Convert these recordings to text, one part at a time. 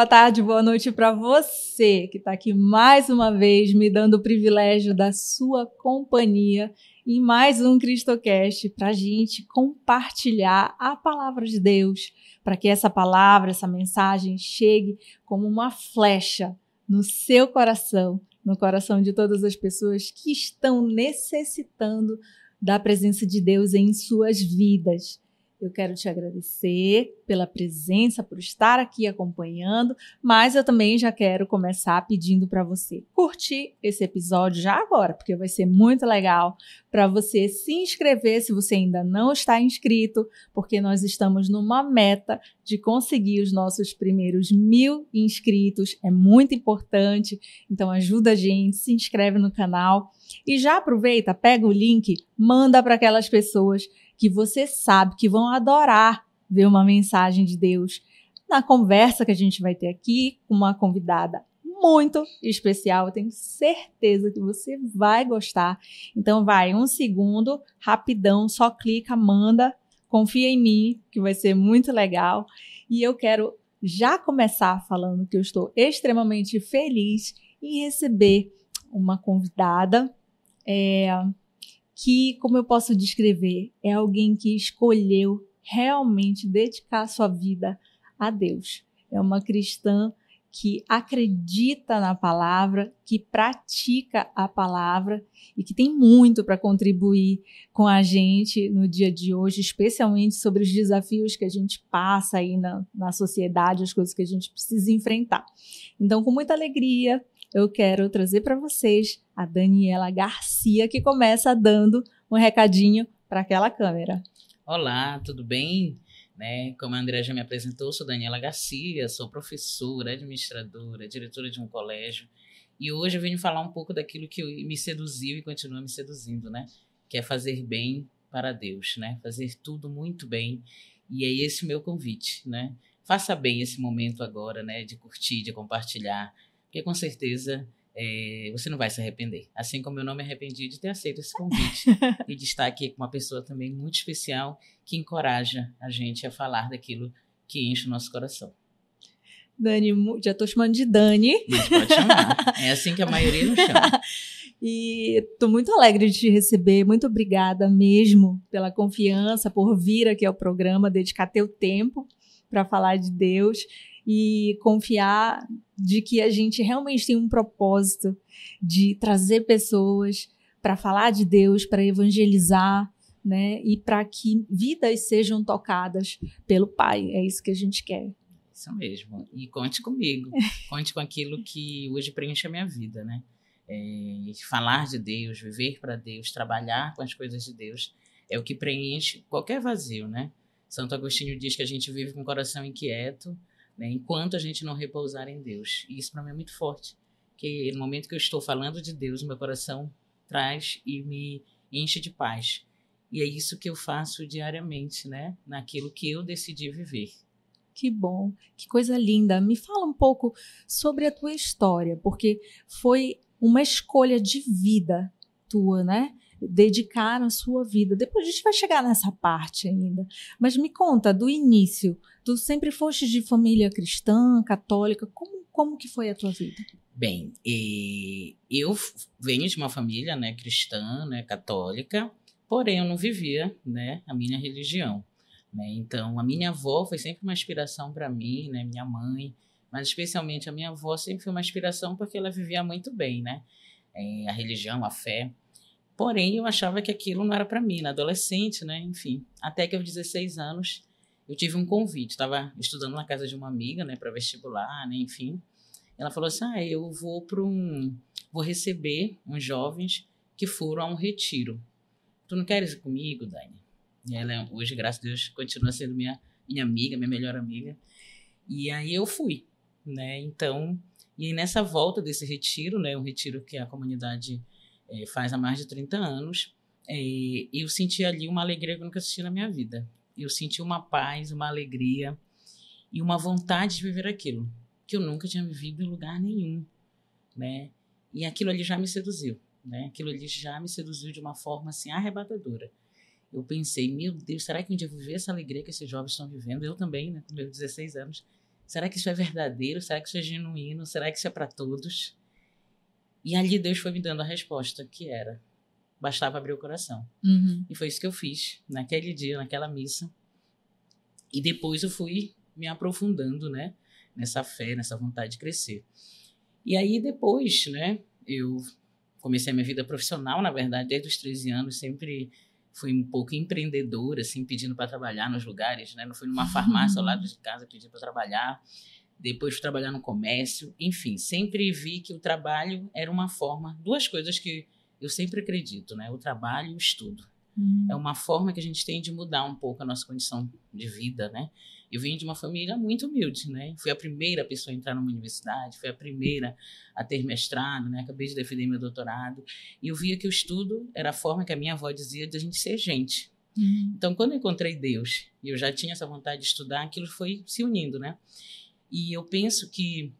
boa tarde, boa noite para você que está aqui mais uma vez me dando o privilégio da sua companhia em mais um CristoCast para a gente compartilhar a palavra de Deus, para que essa palavra, essa mensagem chegue como uma flecha no seu coração, no coração de todas as pessoas que estão necessitando da presença de Deus em suas vidas. Eu quero te agradecer pela presença, por estar aqui acompanhando, mas eu também já quero começar pedindo para você curtir esse episódio já agora, porque vai ser muito legal para você se inscrever se você ainda não está inscrito, porque nós estamos numa meta de conseguir os nossos primeiros mil inscritos. É muito importante, então ajuda a gente, se inscreve no canal e já aproveita, pega o link, manda para aquelas pessoas que você sabe que vão adorar ver uma mensagem de Deus na conversa que a gente vai ter aqui com uma convidada muito especial. Eu tenho certeza que você vai gostar. Então, vai um segundo, rapidão, só clica, manda, confia em mim, que vai ser muito legal. E eu quero já começar falando que eu estou extremamente feliz em receber uma convidada. É, que, como eu posso descrever, é alguém que escolheu realmente dedicar sua vida a Deus. É uma cristã que acredita na palavra, que pratica a palavra e que tem muito para contribuir com a gente no dia de hoje, especialmente sobre os desafios que a gente passa aí na, na sociedade, as coisas que a gente precisa enfrentar. Então, com muita alegria, eu quero trazer para vocês a Daniela Garcia, que começa dando um recadinho para aquela câmera. Olá, tudo bem? Né? Como a André já me apresentou, sou Daniela Garcia, sou professora, administradora, diretora de um colégio. E hoje eu venho falar um pouco daquilo que me seduziu e continua me seduzindo, né? Que é fazer bem para Deus, né? Fazer tudo muito bem. E é esse o meu convite, né? Faça bem esse momento agora, né? De curtir, de compartilhar, porque com certeza é, você não vai se arrepender. Assim como eu não me arrependi de ter aceito esse convite e de estar aqui com uma pessoa também muito especial que encoraja a gente a falar daquilo que enche o nosso coração. Dani, já estou chamando de Dani. Mas pode chamar. É assim que a maioria não chama. E estou muito alegre de te receber. Muito obrigada mesmo pela confiança, por vir aqui ao programa, dedicar teu tempo para falar de Deus e confiar de que a gente realmente tem um propósito de trazer pessoas para falar de Deus, para evangelizar, né? E para que vidas sejam tocadas pelo Pai. É isso que a gente quer. Isso mesmo. E conte comigo. conte com aquilo que hoje preenche a minha vida, né? É, falar de Deus, viver para Deus, trabalhar com as coisas de Deus é o que preenche qualquer vazio, né? Santo Agostinho diz que a gente vive com o coração inquieto, né, enquanto a gente não repousar em Deus. E isso para mim é muito forte, que no momento que eu estou falando de Deus, meu coração traz e me enche de paz. E é isso que eu faço diariamente, né, naquilo que eu decidi viver. Que bom, que coisa linda. Me fala um pouco sobre a tua história, porque foi uma escolha de vida tua, né? Dedicar a sua vida. Depois a gente vai chegar nessa parte ainda. Mas me conta do início. Tu sempre foste de família cristã, católica. Como, como que foi a tua vida? Bem, eu venho de uma família né, cristã, né, católica, porém eu não vivia né, a minha religião. Né? Então, a minha avó foi sempre uma inspiração para mim, né, minha mãe, mas especialmente a minha avó sempre foi uma inspiração porque ela vivia muito bem, né? É, a religião, a fé. Porém, eu achava que aquilo não era para mim, na adolescente, né? Enfim, até que aos 16 anos eu tive um convite. Estava estudando na casa de uma amiga, né, para vestibular, né? Enfim, ela falou assim: "Ah, eu vou para um, vou receber uns jovens que foram a um retiro. Tu não queres ir comigo, Dani?" E ela hoje, graças a Deus, continua sendo minha minha amiga, minha melhor amiga. E aí eu fui, né? Então, e nessa volta desse retiro, né, um retiro que a comunidade é, faz há mais de 30 anos, é, eu senti ali uma alegria que eu nunca senti na minha vida. Eu senti uma paz, uma alegria e uma vontade de viver aquilo que eu nunca tinha vivido em lugar nenhum, né? E aquilo ali já me seduziu, né? Aquilo ali já me seduziu de uma forma assim arrebatadora. Eu pensei, meu Deus, será que um dia eu vou viver essa alegria que esses jovens estão vivendo? Eu também, né, com meus 16 anos, Será que isso é verdadeiro? Será que isso é genuíno? Será que isso é para todos? E ali Deus foi me dando a resposta que era. Bastava abrir o coração. Uhum. E foi isso que eu fiz naquele dia, naquela missa. E depois eu fui me aprofundando, né? Nessa fé, nessa vontade de crescer. E aí depois, né? Eu comecei a minha vida profissional, na verdade, desde os 13 anos, sempre fui um pouco empreendedora, assim, pedindo para trabalhar nos lugares, né? Não fui numa farmácia ao lado de casa pedindo para trabalhar. Depois fui trabalhar no comércio, enfim, sempre vi que o trabalho era uma forma, duas coisas que eu sempre acredito, né? O trabalho e o estudo. Uhum. É uma forma que a gente tem de mudar um pouco a nossa condição de vida, né? Eu vim de uma família muito humilde, né? Fui a primeira pessoa a entrar numa universidade, fui a primeira a ter mestrado, né? Acabei de defender meu doutorado. E eu via que o estudo era a forma que a minha avó dizia de a gente ser gente. Uhum. Então, quando eu encontrei Deus e eu já tinha essa vontade de estudar, aquilo foi se unindo, né? E eu penso que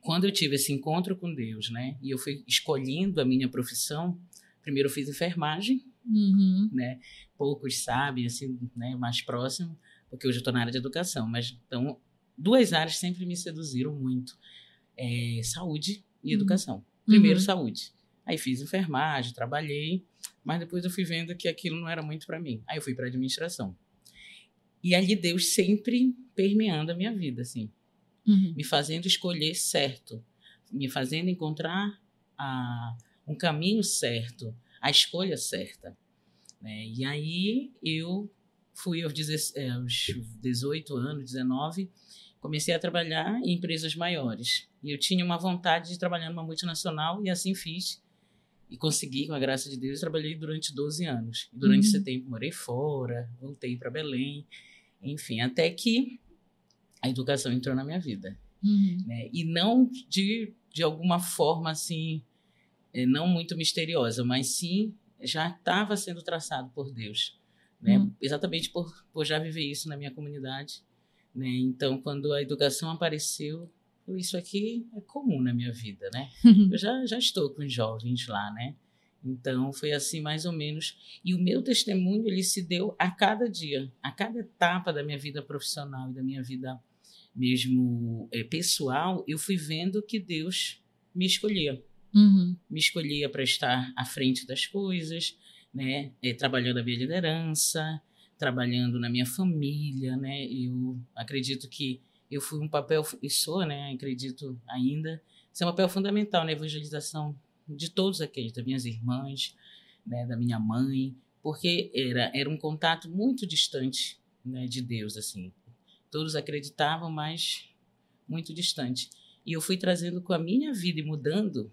quando eu tive esse encontro com Deus, né? E eu fui escolhendo a minha profissão, primeiro eu fiz enfermagem, Uhum. né? Poucos sabem, assim, né? Mais próximo, porque hoje eu estou na área de educação. Mas, então, duas áreas sempre me seduziram muito. É, saúde e Uhum. educação. Primeiro, Uhum. saúde. Aí fiz enfermagem, trabalhei, mas depois eu fui vendo que aquilo não era muito para mim. Aí eu fui para administração. E ali Deus sempre permeando a minha vida, assim Uhum. me fazendo escolher certo, me fazendo encontrar a, um caminho certo, a escolha certa. né? E aí eu fui aos, deze- eh, aos 18 anos, 19, comecei a trabalhar em empresas maiores. E eu tinha uma vontade de trabalhar numa multinacional e assim fiz. E consegui, com a graça de Deus, trabalhei durante 12 anos. E durante Uhum. esse tempo morei fora, voltei para Belém, enfim, até que a educação entrou na minha vida Uhum. né? E não de, de alguma forma assim, eh, não muito misteriosa, mas sim já estava sendo traçado por Deus, né? Hum. Exatamente por, por já viver isso na minha comunidade, né? Então, quando a educação apareceu, eu, isso aqui é comum na minha vida, né? Eu já, já estou com jovens lá, né? Então, foi assim mais ou menos. E o meu testemunho, ele se deu a cada dia, a cada etapa da minha vida profissional e da minha vida mesmo eh, pessoal, eu fui vendo que Deus me escolhia. Uhum. Me escolhia para estar à frente das coisas, né? Eh, trabalhando a minha liderança, trabalhando na minha família, né? Eu acredito que eu fui um papel, e sou, né? Acredito ainda, ser um papel fundamental na evangelização de todos aqueles, das minhas irmãs, né? da minha mãe, porque era, era um contato muito distante né? de Deus, assim. Todos acreditavam, mas muito distante. E eu fui trazendo com a minha vida e mudando,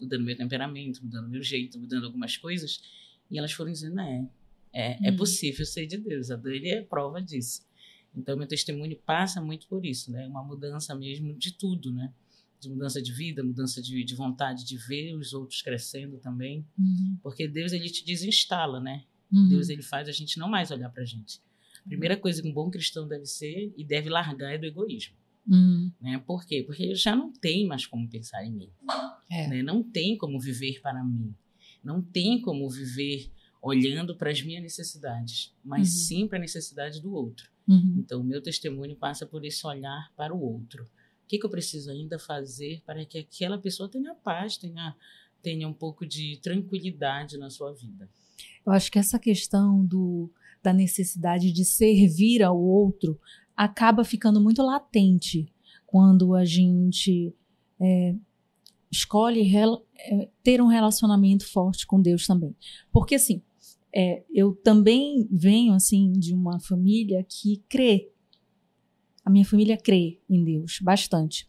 mudando meu temperamento, mudando meu jeito, mudando algumas coisas, e elas foram dizendo, é, é, é Uhum. possível ser de Deus. A Dani é prova disso. Então, meu testemunho passa muito por isso, né? Uma mudança mesmo de tudo, né? De mudança de vida, mudança de, de vontade de ver os outros crescendo também. Uhum. Porque Deus, ele te desinstala, né? Uhum. Deus, ele faz a gente não mais olhar pra gente. A primeira coisa que um bom cristão deve ser e deve largar é do egoísmo. Uhum. Né? Por quê? Porque ele já não tem mais como pensar em mim. É. né? Não tem como viver para mim. Não tem como viver olhando para as minhas necessidades, mas Uhum. sim para a necessidade do outro. Uhum. Então, o meu testemunho passa por esse olhar para o outro. O que, que eu preciso ainda fazer para que aquela pessoa tenha paz, tenha, tenha um pouco de tranquilidade na sua vida? Eu acho que essa questão do, da necessidade de servir ao outro acaba ficando muito latente quando a gente é, escolhe é, ter um relacionamento forte com Deus também. Porque assim, é, eu também venho assim de uma família que crê. A minha família crê em Deus bastante.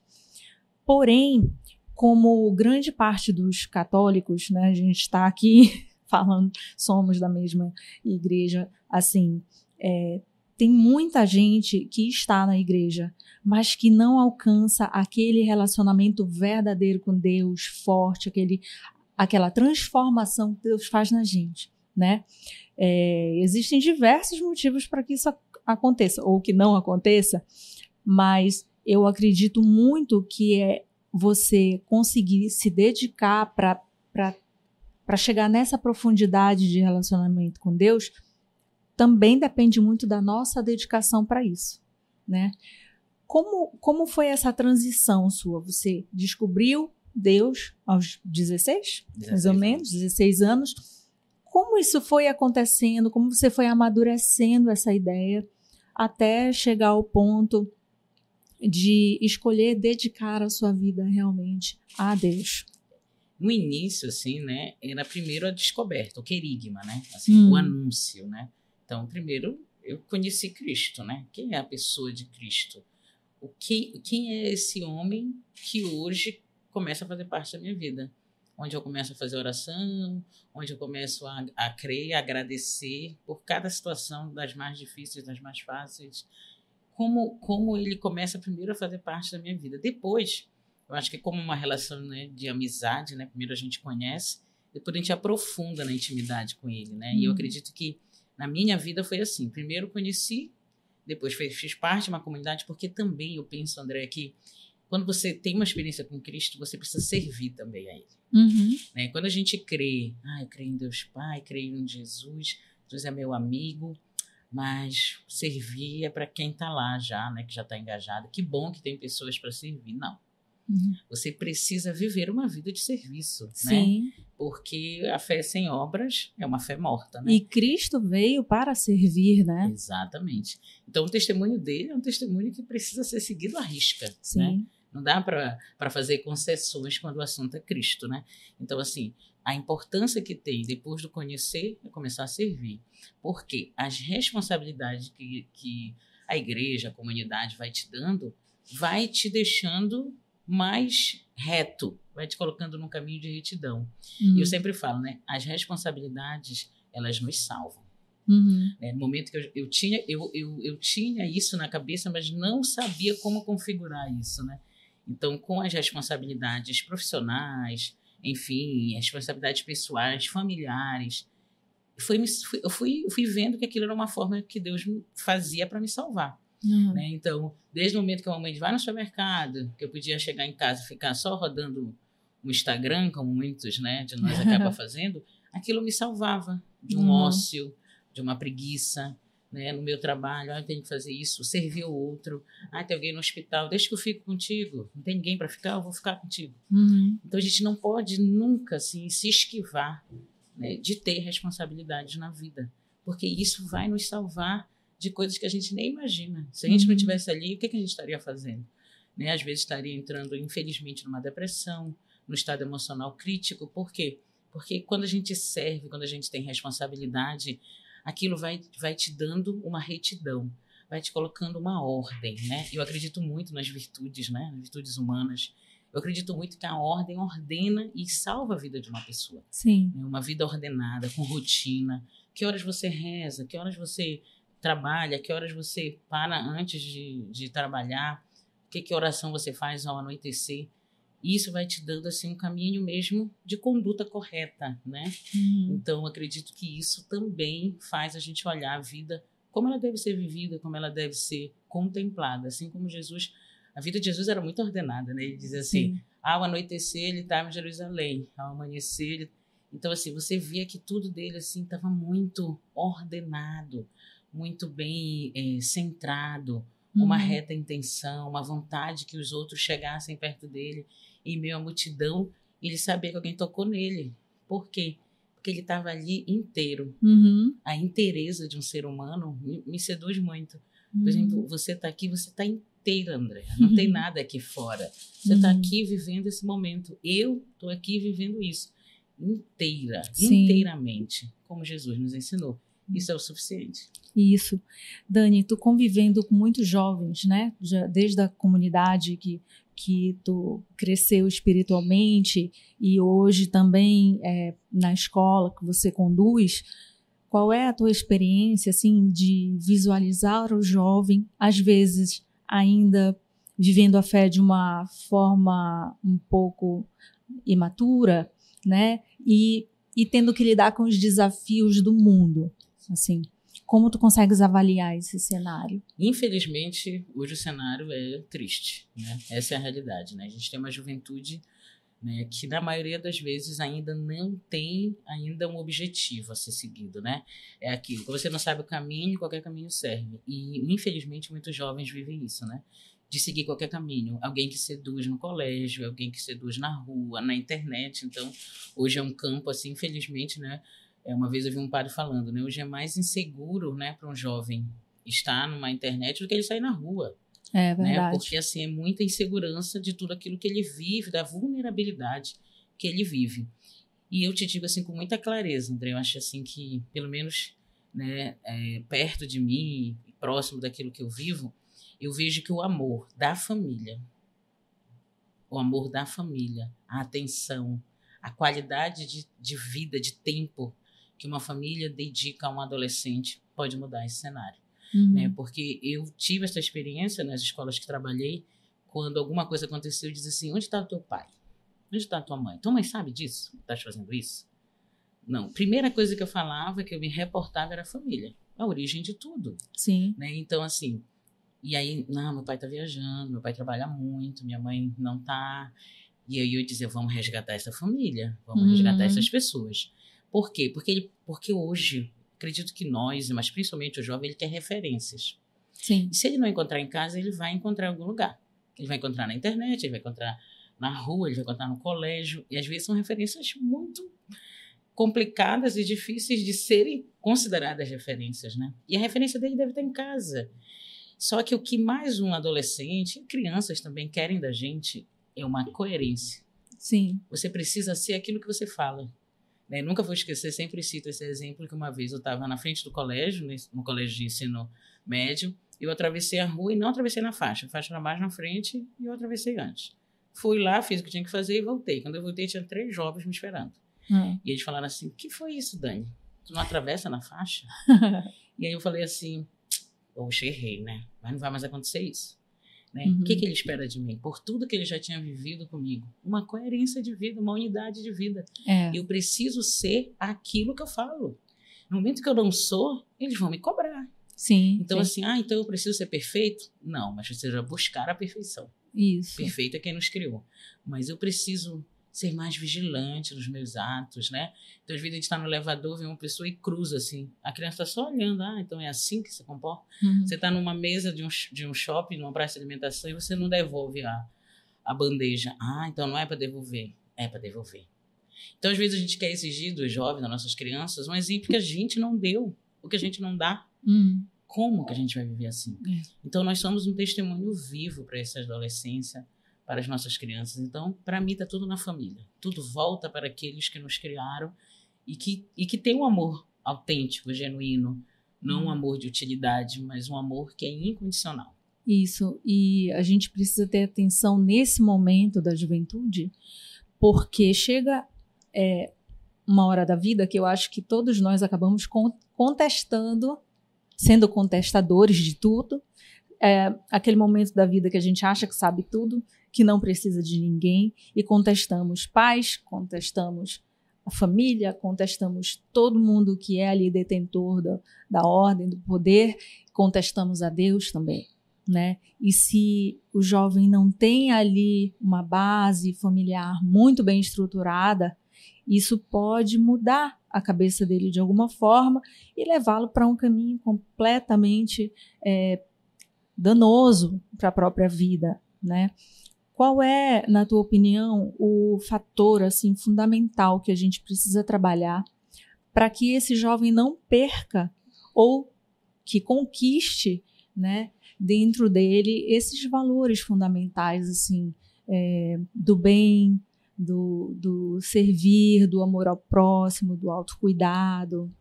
Porém, como grande parte dos católicos, né, a gente está aqui falando, somos da mesma igreja, assim, é, tem muita gente que está na igreja, mas que não alcança aquele relacionamento verdadeiro com Deus, forte, aquele, aquela transformação que Deus faz na gente, né? É, existem diversos motivos para que isso ac- aconteça, ou que não aconteça, mas eu acredito muito que é você conseguir se dedicar para para chegar nessa profundidade de relacionamento com Deus, também depende muito da nossa dedicação para isso, né? Como, como foi essa transição sua? Você descobriu Deus aos 16, 16 mais ou menos, 16 anos. Como isso foi acontecendo? Como você foi amadurecendo essa ideia até chegar ao ponto de escolher dedicar a sua vida realmente a Deus? No início, assim, né, era primeiro a descoberta, o querigma, né, assim, hum. o anúncio, né. Então, primeiro eu conheci Cristo, né? Quem é a pessoa de Cristo? O que, quem é esse homem que hoje começa a fazer parte da minha vida? Onde eu começo a fazer oração, onde eu começo a, a crer, a agradecer por cada situação, das mais difíceis, das mais fáceis. Como, como ele começa primeiro a fazer parte da minha vida. Depois, eu acho que como uma relação né, de amizade, né? Primeiro a gente conhece, depois a gente aprofunda na intimidade com ele, né? Hum. E eu uhum. acredito que na minha vida foi assim. Primeiro conheci, depois fiz parte de uma comunidade, porque também eu penso, André, que quando você tem uma experiência com Cristo, você precisa servir também a Ele. Uhum. Né? Quando a gente crê, ah, eu creio em Deus Pai, creio em Jesus, Jesus é meu amigo, mas servir é para quem está lá já, né, que já está engajado. Que bom que tem pessoas para servir. Não. Uhum. Você precisa viver uma vida de serviço, né? Sim. né? Porque a fé sem obras é uma fé morta, né? E Cristo veio para servir, né? Exatamente. Então o testemunho dele é um testemunho que precisa ser seguido à risca? Sim. né? Não dá para fazer concessões quando o assunto é Cristo, né? Então, assim, a importância que tem depois do conhecer é começar a servir. Porque as responsabilidades que, que a igreja, a comunidade vai te dando, vai te deixando mais reto, vai te colocando num caminho de retidão. Uhum. E eu sempre falo, né? As responsabilidades, elas nos salvam. Uhum. É, no momento que eu, eu tinha, eu, eu, eu tinha isso na cabeça, mas não sabia como configurar isso, né? Então, com as responsabilidades profissionais, enfim, as responsabilidades pessoais, familiares, foi, eu fui, fui vendo que aquilo era uma forma que Deus fazia para me salvar. Uhum. Né? Então, desde o momento que a mamãe vai no supermercado, que eu podia chegar em casa e ficar só rodando o Instagram, como muitos né, de nós acabam fazendo, aquilo me salvava de um uhum. ócio, de uma preguiça. Né, no meu trabalho, ah, eu tenho que fazer isso, servir o outro, ah, tem alguém no hospital, deixa que eu fico contigo, não tem ninguém para ficar, eu vou ficar contigo. Uhum. Então a gente não pode nunca assim, se esquivar né, de ter responsabilidades na vida, porque isso vai nos salvar de coisas que a gente nem imagina. Se a gente uhum. não tivesse ali, o que, que a gente estaria fazendo? Né? Às vezes estaria entrando, infelizmente, numa depressão, no estado emocional crítico. Por quê? Porque quando a gente serve, quando a gente tem responsabilidade, aquilo vai, vai te dando uma retidão, vai te colocando uma ordem, né? Eu acredito muito nas virtudes, né? Nas virtudes humanas. Eu acredito muito que a ordem ordena e salva a vida de uma pessoa. Sim. Né? Uma vida ordenada, com rotina. Que horas você reza? Que horas você trabalha, que horas você para antes de, de trabalhar, que, que oração você faz ao anoitecer. Isso vai te dando assim um caminho mesmo de conduta correta, né? Uhum. Então acredito que isso também faz a gente olhar a vida como ela deve ser vivida, como ela deve ser contemplada, assim como Jesus, a vida de Jesus era muito ordenada, né? Ele diz assim: Sim. ao anoitecer ele estava em Jerusalém, ao amanhecer ele então, assim, você via que tudo dele, assim, estava muito ordenado muito bem é, centrado, uhum. uma reta intenção, uma vontade que os outros chegassem perto dele, em meio à multidão, ele sabia que alguém tocou nele. Por quê? Porque ele estava ali inteiro. Uhum. A inteireza de um ser humano me, me seduz muito. Por uhum. exemplo, você está aqui, você está inteira, André. Não tem nada aqui fora. Você está uhum. aqui vivendo esse momento. Eu estou aqui vivendo isso inteira, Sim. inteiramente, como Jesus nos ensinou. Isso é o suficiente. Isso. Dani, tu convivendo com muitos jovens, né? Já, desde a comunidade que, que tu cresceu espiritualmente e hoje também é, na escola que você conduz, qual é a tua experiência, assim, de visualizar o jovem, às vezes ainda vivendo a fé de uma forma um pouco imatura, né? E, e tendo que lidar com os desafios do mundo, assim. Como tu consegues avaliar esse cenário? Infelizmente, hoje o cenário é triste, né? Essa é a realidade, né? A gente tem uma juventude né, que na maioria das vezes ainda não tem ainda um objetivo a ser seguido, né? É aquilo, que você não sabe o caminho, qualquer caminho serve. E infelizmente muitos jovens vivem isso, né? de seguir qualquer caminho. Alguém que seduz no colégio, alguém que seduz na rua, na internet. Então, hoje é um campo, assim, infelizmente, né? É, uma vez eu vi um padre falando, né? Hoje é mais inseguro, né, para um jovem estar numa internet do que ele sair na rua. É verdade. Né? Porque, assim, é muita insegurança de tudo aquilo que ele vive, da vulnerabilidade que ele vive. E eu te digo, assim, com muita clareza, André, eu acho, assim, que, pelo menos, né, é, perto de mim, próximo daquilo que eu vivo, eu vejo que o amor da família, o amor da família, a atenção, a qualidade de, de vida, de tempo que uma família dedica a um adolescente pode mudar esse cenário. Uhum. Né? Porque eu tive essa experiência nas escolas que trabalhei, quando alguma coisa aconteceu, eu dizia assim: onde está o teu pai? Onde está a tua mãe? Tua mãe sabe disso? Estás fazendo isso? Não. Primeira coisa que eu falava, que eu me reportava, era a família. A origem de tudo. Sim. Né? Então, assim, e aí, não, meu pai está viajando, meu pai trabalha muito, minha mãe não está. E aí eu dizia, vamos resgatar essa família, vamos uhum. resgatar essas pessoas. Por quê? Porque, ele, porque hoje, acredito que nós, mas principalmente o jovem, ele quer referências. Sim. E se ele não encontrar em casa, ele vai encontrar em algum lugar. Ele vai encontrar na internet, ele vai encontrar na rua, ele vai encontrar no colégio. E às vezes são referências muito complicadas e difíceis de serem consideradas referências, né? E a referência dele deve estar em casa. Só que o que mais um adolescente e crianças também querem da gente é uma coerência. Sim. Você precisa ser aquilo que você fala. Né? Nunca vou esquecer, sempre cito esse exemplo que uma vez eu estava na frente do colégio, no colégio de ensino médio, eu atravessei a rua e não atravessei na faixa. A faixa era mais na frente e eu atravessei antes. Fui lá, fiz o que tinha que fazer e voltei. Quando eu voltei, tinha três jovens me esperando. Hum. E eles falaram assim: que foi isso, Dani? Tu não atravessa na faixa? e aí eu falei assim: Poxa, errei, né? Mas não vai mais acontecer isso. Né? Uhum. O que, que ele espera de mim? Por tudo que ele já tinha vivido comigo. Uma coerência de vida, uma unidade de vida. É. Eu preciso ser aquilo que eu falo. No momento que eu não sou, eles vão me cobrar. Sim. Então, sim. assim, ah, então eu preciso ser perfeito? Não, mas você vai buscar a perfeição. Isso. Perfeito é quem nos criou. Mas eu preciso ser mais vigilante nos meus atos, né? Então, às vezes a gente está no elevador, vê uma pessoa e cruza assim. A criança está só olhando, ah, então é assim que se comporta. Uhum. Você está numa mesa de um, de um shopping, numa praça de alimentação e você não devolve a, a bandeja. Ah, então não é para devolver. É para devolver. Então, às vezes a gente quer exigir dos jovens, das nossas crianças, um exemplo que a gente não deu, o que a gente não dá. Uhum. Como que a gente vai viver assim? É. Então, nós somos um testemunho vivo para essa adolescência, para as nossas crianças. Então, para mim, está tudo na família. Tudo volta para aqueles que nos criaram e que, e que tem um amor autêntico, genuíno. Não um amor de utilidade, mas um amor que é incondicional. Isso. E a gente precisa ter atenção nesse momento da juventude, porque chega é, uma hora da vida que eu acho que todos nós acabamos contestando, sendo contestadores de tudo. É, aquele momento da vida que a gente acha que sabe tudo que não precisa de ninguém e contestamos pais, contestamos a família, contestamos todo mundo que é ali detentor da, da ordem, do poder, contestamos a Deus também. Né? E se o jovem não tem ali uma base familiar muito bem estruturada, isso pode mudar a cabeça dele de alguma forma e levá-lo para um caminho completamente é, danoso para a própria vida, né? Qual é, na tua opinião, o fator assim fundamental que a gente precisa trabalhar para que esse jovem não perca ou que conquiste, né, dentro dele esses valores fundamentais assim é, do bem, do, do servir, do amor ao próximo, do autocuidado?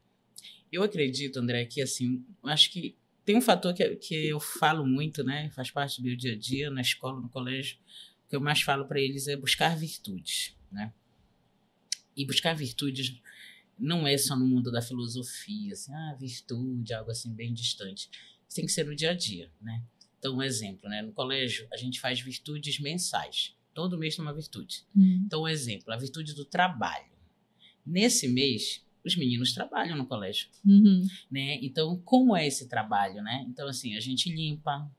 Eu acredito, André, que assim, acho que tem um fator que, que eu falo muito, né? Faz parte do meu dia a dia, na escola, no colégio. O que eu mais falo para eles é buscar virtudes, né? E buscar virtudes não é só no mundo da filosofia, assim, ah, virtude, algo assim bem distante. Isso tem que ser no dia a dia, né? Então, um exemplo, né? No colégio, a gente faz virtudes mensais. Todo mês tem uma virtude. Hum. Então, um exemplo, a virtude do trabalho. Nesse mês, os meninos trabalham no colégio, uhum. né? Então, como é esse trabalho, né? Então, assim, a gente limpa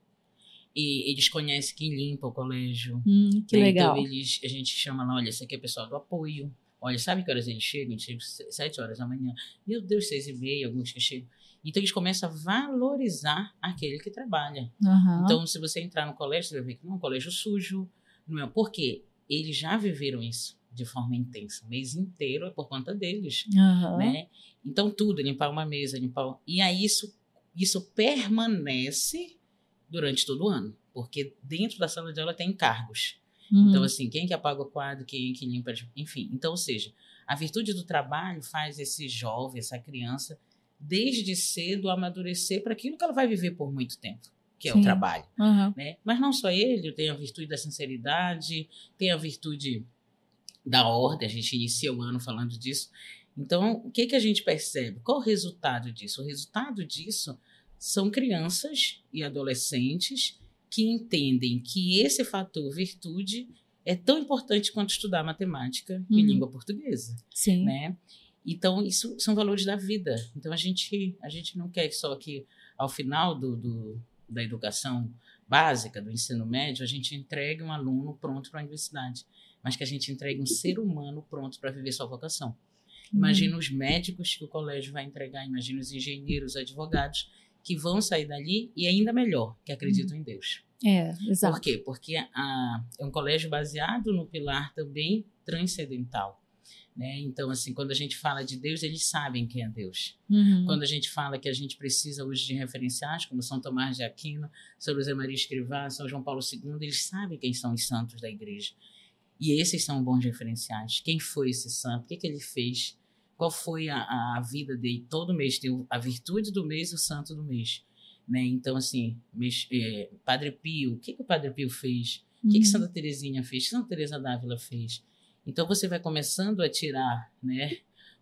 e eles conhecem quem limpa o colégio. Hum, que né? legal. Então, eles, a gente chama lá, olha, esse aqui é o pessoal do apoio. Olha, sabe que horas eles chegam? Eles chegam sete horas da manhã. Meu Deus, seis e meia, alguns que chegam. Então eles começam a valorizar aquele que trabalha. Uhum. Então, se você entrar no colégio, você vai ver que não é um colégio sujo, não é. Por quê? Eles já viveram isso de forma intensa. O mês inteiro é por conta deles. Uhum. Né? Então, tudo, limpar uma mesa, limpar. E aí isso, isso permanece durante todo o ano. Porque dentro da sala de aula tem cargos. Uhum. Então, assim, quem que apaga o quadro, quem que limpa, enfim. Então, ou seja, a virtude do trabalho faz esse jovem, essa criança, desde cedo amadurecer para aquilo que ela vai viver por muito tempo, que é Sim. o trabalho. Uhum. Né? Mas não só ele, tem a virtude da sinceridade, tem a virtude da ordem, a gente inicia o ano falando disso. Então, o que, que a gente percebe? Qual o resultado disso? O resultado disso são crianças e adolescentes que entendem que esse fator virtude é tão importante quanto estudar matemática e Uhum. língua portuguesa, Sim. né? Então, isso são valores da vida. Então, a gente, a gente não quer só que, ao final do, do da educação básica, do ensino médio, a gente entregue um aluno pronto para a universidade, mas que a gente entregue um ser humano pronto para viver sua vocação. Imagina os médicos que o colégio vai entregar, imagina os engenheiros, advogados, que vão sair dali e ainda melhor, que acreditam em Deus. É, exato. Por quê? Porque a, é um colégio baseado no pilar também transcendental. Né? Então, assim, quando a gente fala de Deus, eles sabem quem é Deus. Uhum. Quando a gente fala que a gente precisa hoje de referenciais, como São Tomás de Aquino, São José Maria Escrivá, São João Paulo II, eles sabem quem são os santos da igreja. E esses são bons referenciais. Quem foi esse santo? O que, que ele fez? Qual foi a, a vida dele? Todo mês tem a virtude do mês e o santo do mês. Né? Então, assim, mês, é, Padre Pio, o que, que o Padre Pio fez? O que, que Uhum. Santa Teresinha fez? O que Santa Teresa d'Ávila fez? Então você vai começando a tirar, né,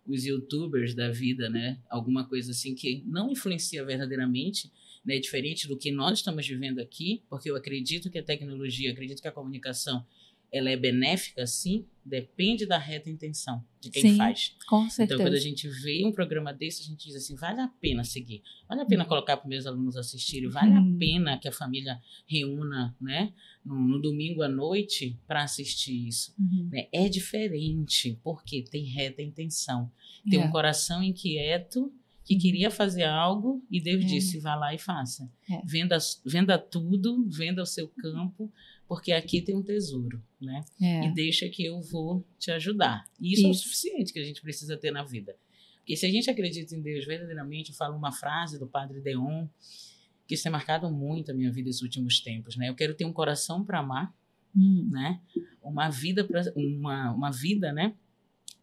os youtubers da vida, né, alguma coisa assim que não influencia verdadeiramente, né, diferente do que nós estamos vivendo aqui, porque eu acredito que a tecnologia, acredito que a comunicação, ela é benéfica, sim, depende da reta intenção de quem Sim, faz. Com Então, certeza. quando a gente vê um programa desse, a gente diz assim: vale a pena seguir, vale a pena colocar para meus alunos assistirem, vale Uhum. a pena que a família reúna, né, no, no domingo à noite para assistir isso. Uhum. né? É diferente, porque tem reta intenção. Tem É. um coração inquieto que queria fazer algo e Deus É. disse: vá lá e faça. É. Venda, venda tudo, venda o seu campo, porque aqui tem um tesouro, né? É. e deixa que eu vou te ajudar. E isso, é o Isso. suficiente que a gente precisa ter na vida. Porque se a gente acredita em Deus verdadeiramente, eu falo uma frase do Padre Deon, que isso tem marcado muito a minha vida nos últimos tempos, né? Eu quero ter um coração para amar, Hum. né? Uma vida para uma, uma vida, né?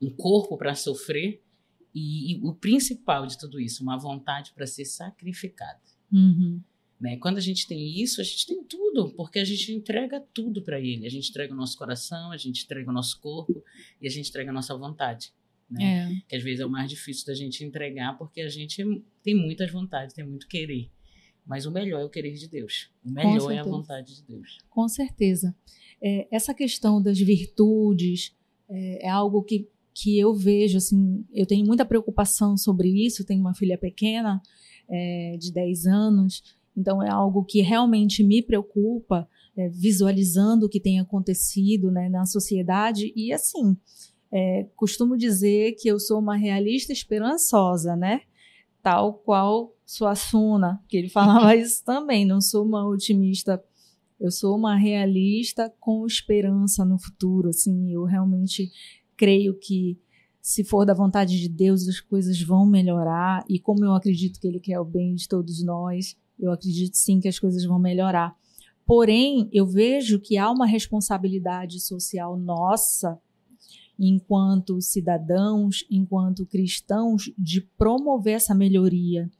Um corpo para sofrer e, e o principal de tudo isso, uma vontade para ser sacrificada. Uhum. Né? Quando a gente tem isso, a gente tem tudo, porque a gente entrega tudo para ele. A gente entrega o nosso coração, a gente entrega o nosso corpo e a gente entrega a nossa vontade. Né? É. Que às vezes é o mais difícil da gente entregar, porque a gente tem muitas vontades, tem muito querer. Mas o melhor é o querer de Deus. O melhor é a vontade de Deus. Com certeza. É, essa questão das virtudes é, é algo que, que eu vejo, assim, eu tenho muita preocupação sobre isso, tenho uma filha pequena, é, de 10 anos, então é algo que realmente me preocupa, é, visualizando o que tem acontecido né, na sociedade, e assim, é, costumo dizer que eu sou uma realista esperançosa, né? Tal qual Suassuna, que ele falava isso também, não sou uma otimista. Eu sou uma realista com esperança no futuro, assim, eu realmente creio que se for da vontade de Deus, as coisas vão melhorar. E como eu acredito que ele quer o bem de todos nós, eu acredito sim que as coisas vão melhorar. Porém, eu vejo que há uma responsabilidade social nossa enquanto cidadãos, enquanto cristãos, de promover essa melhoria.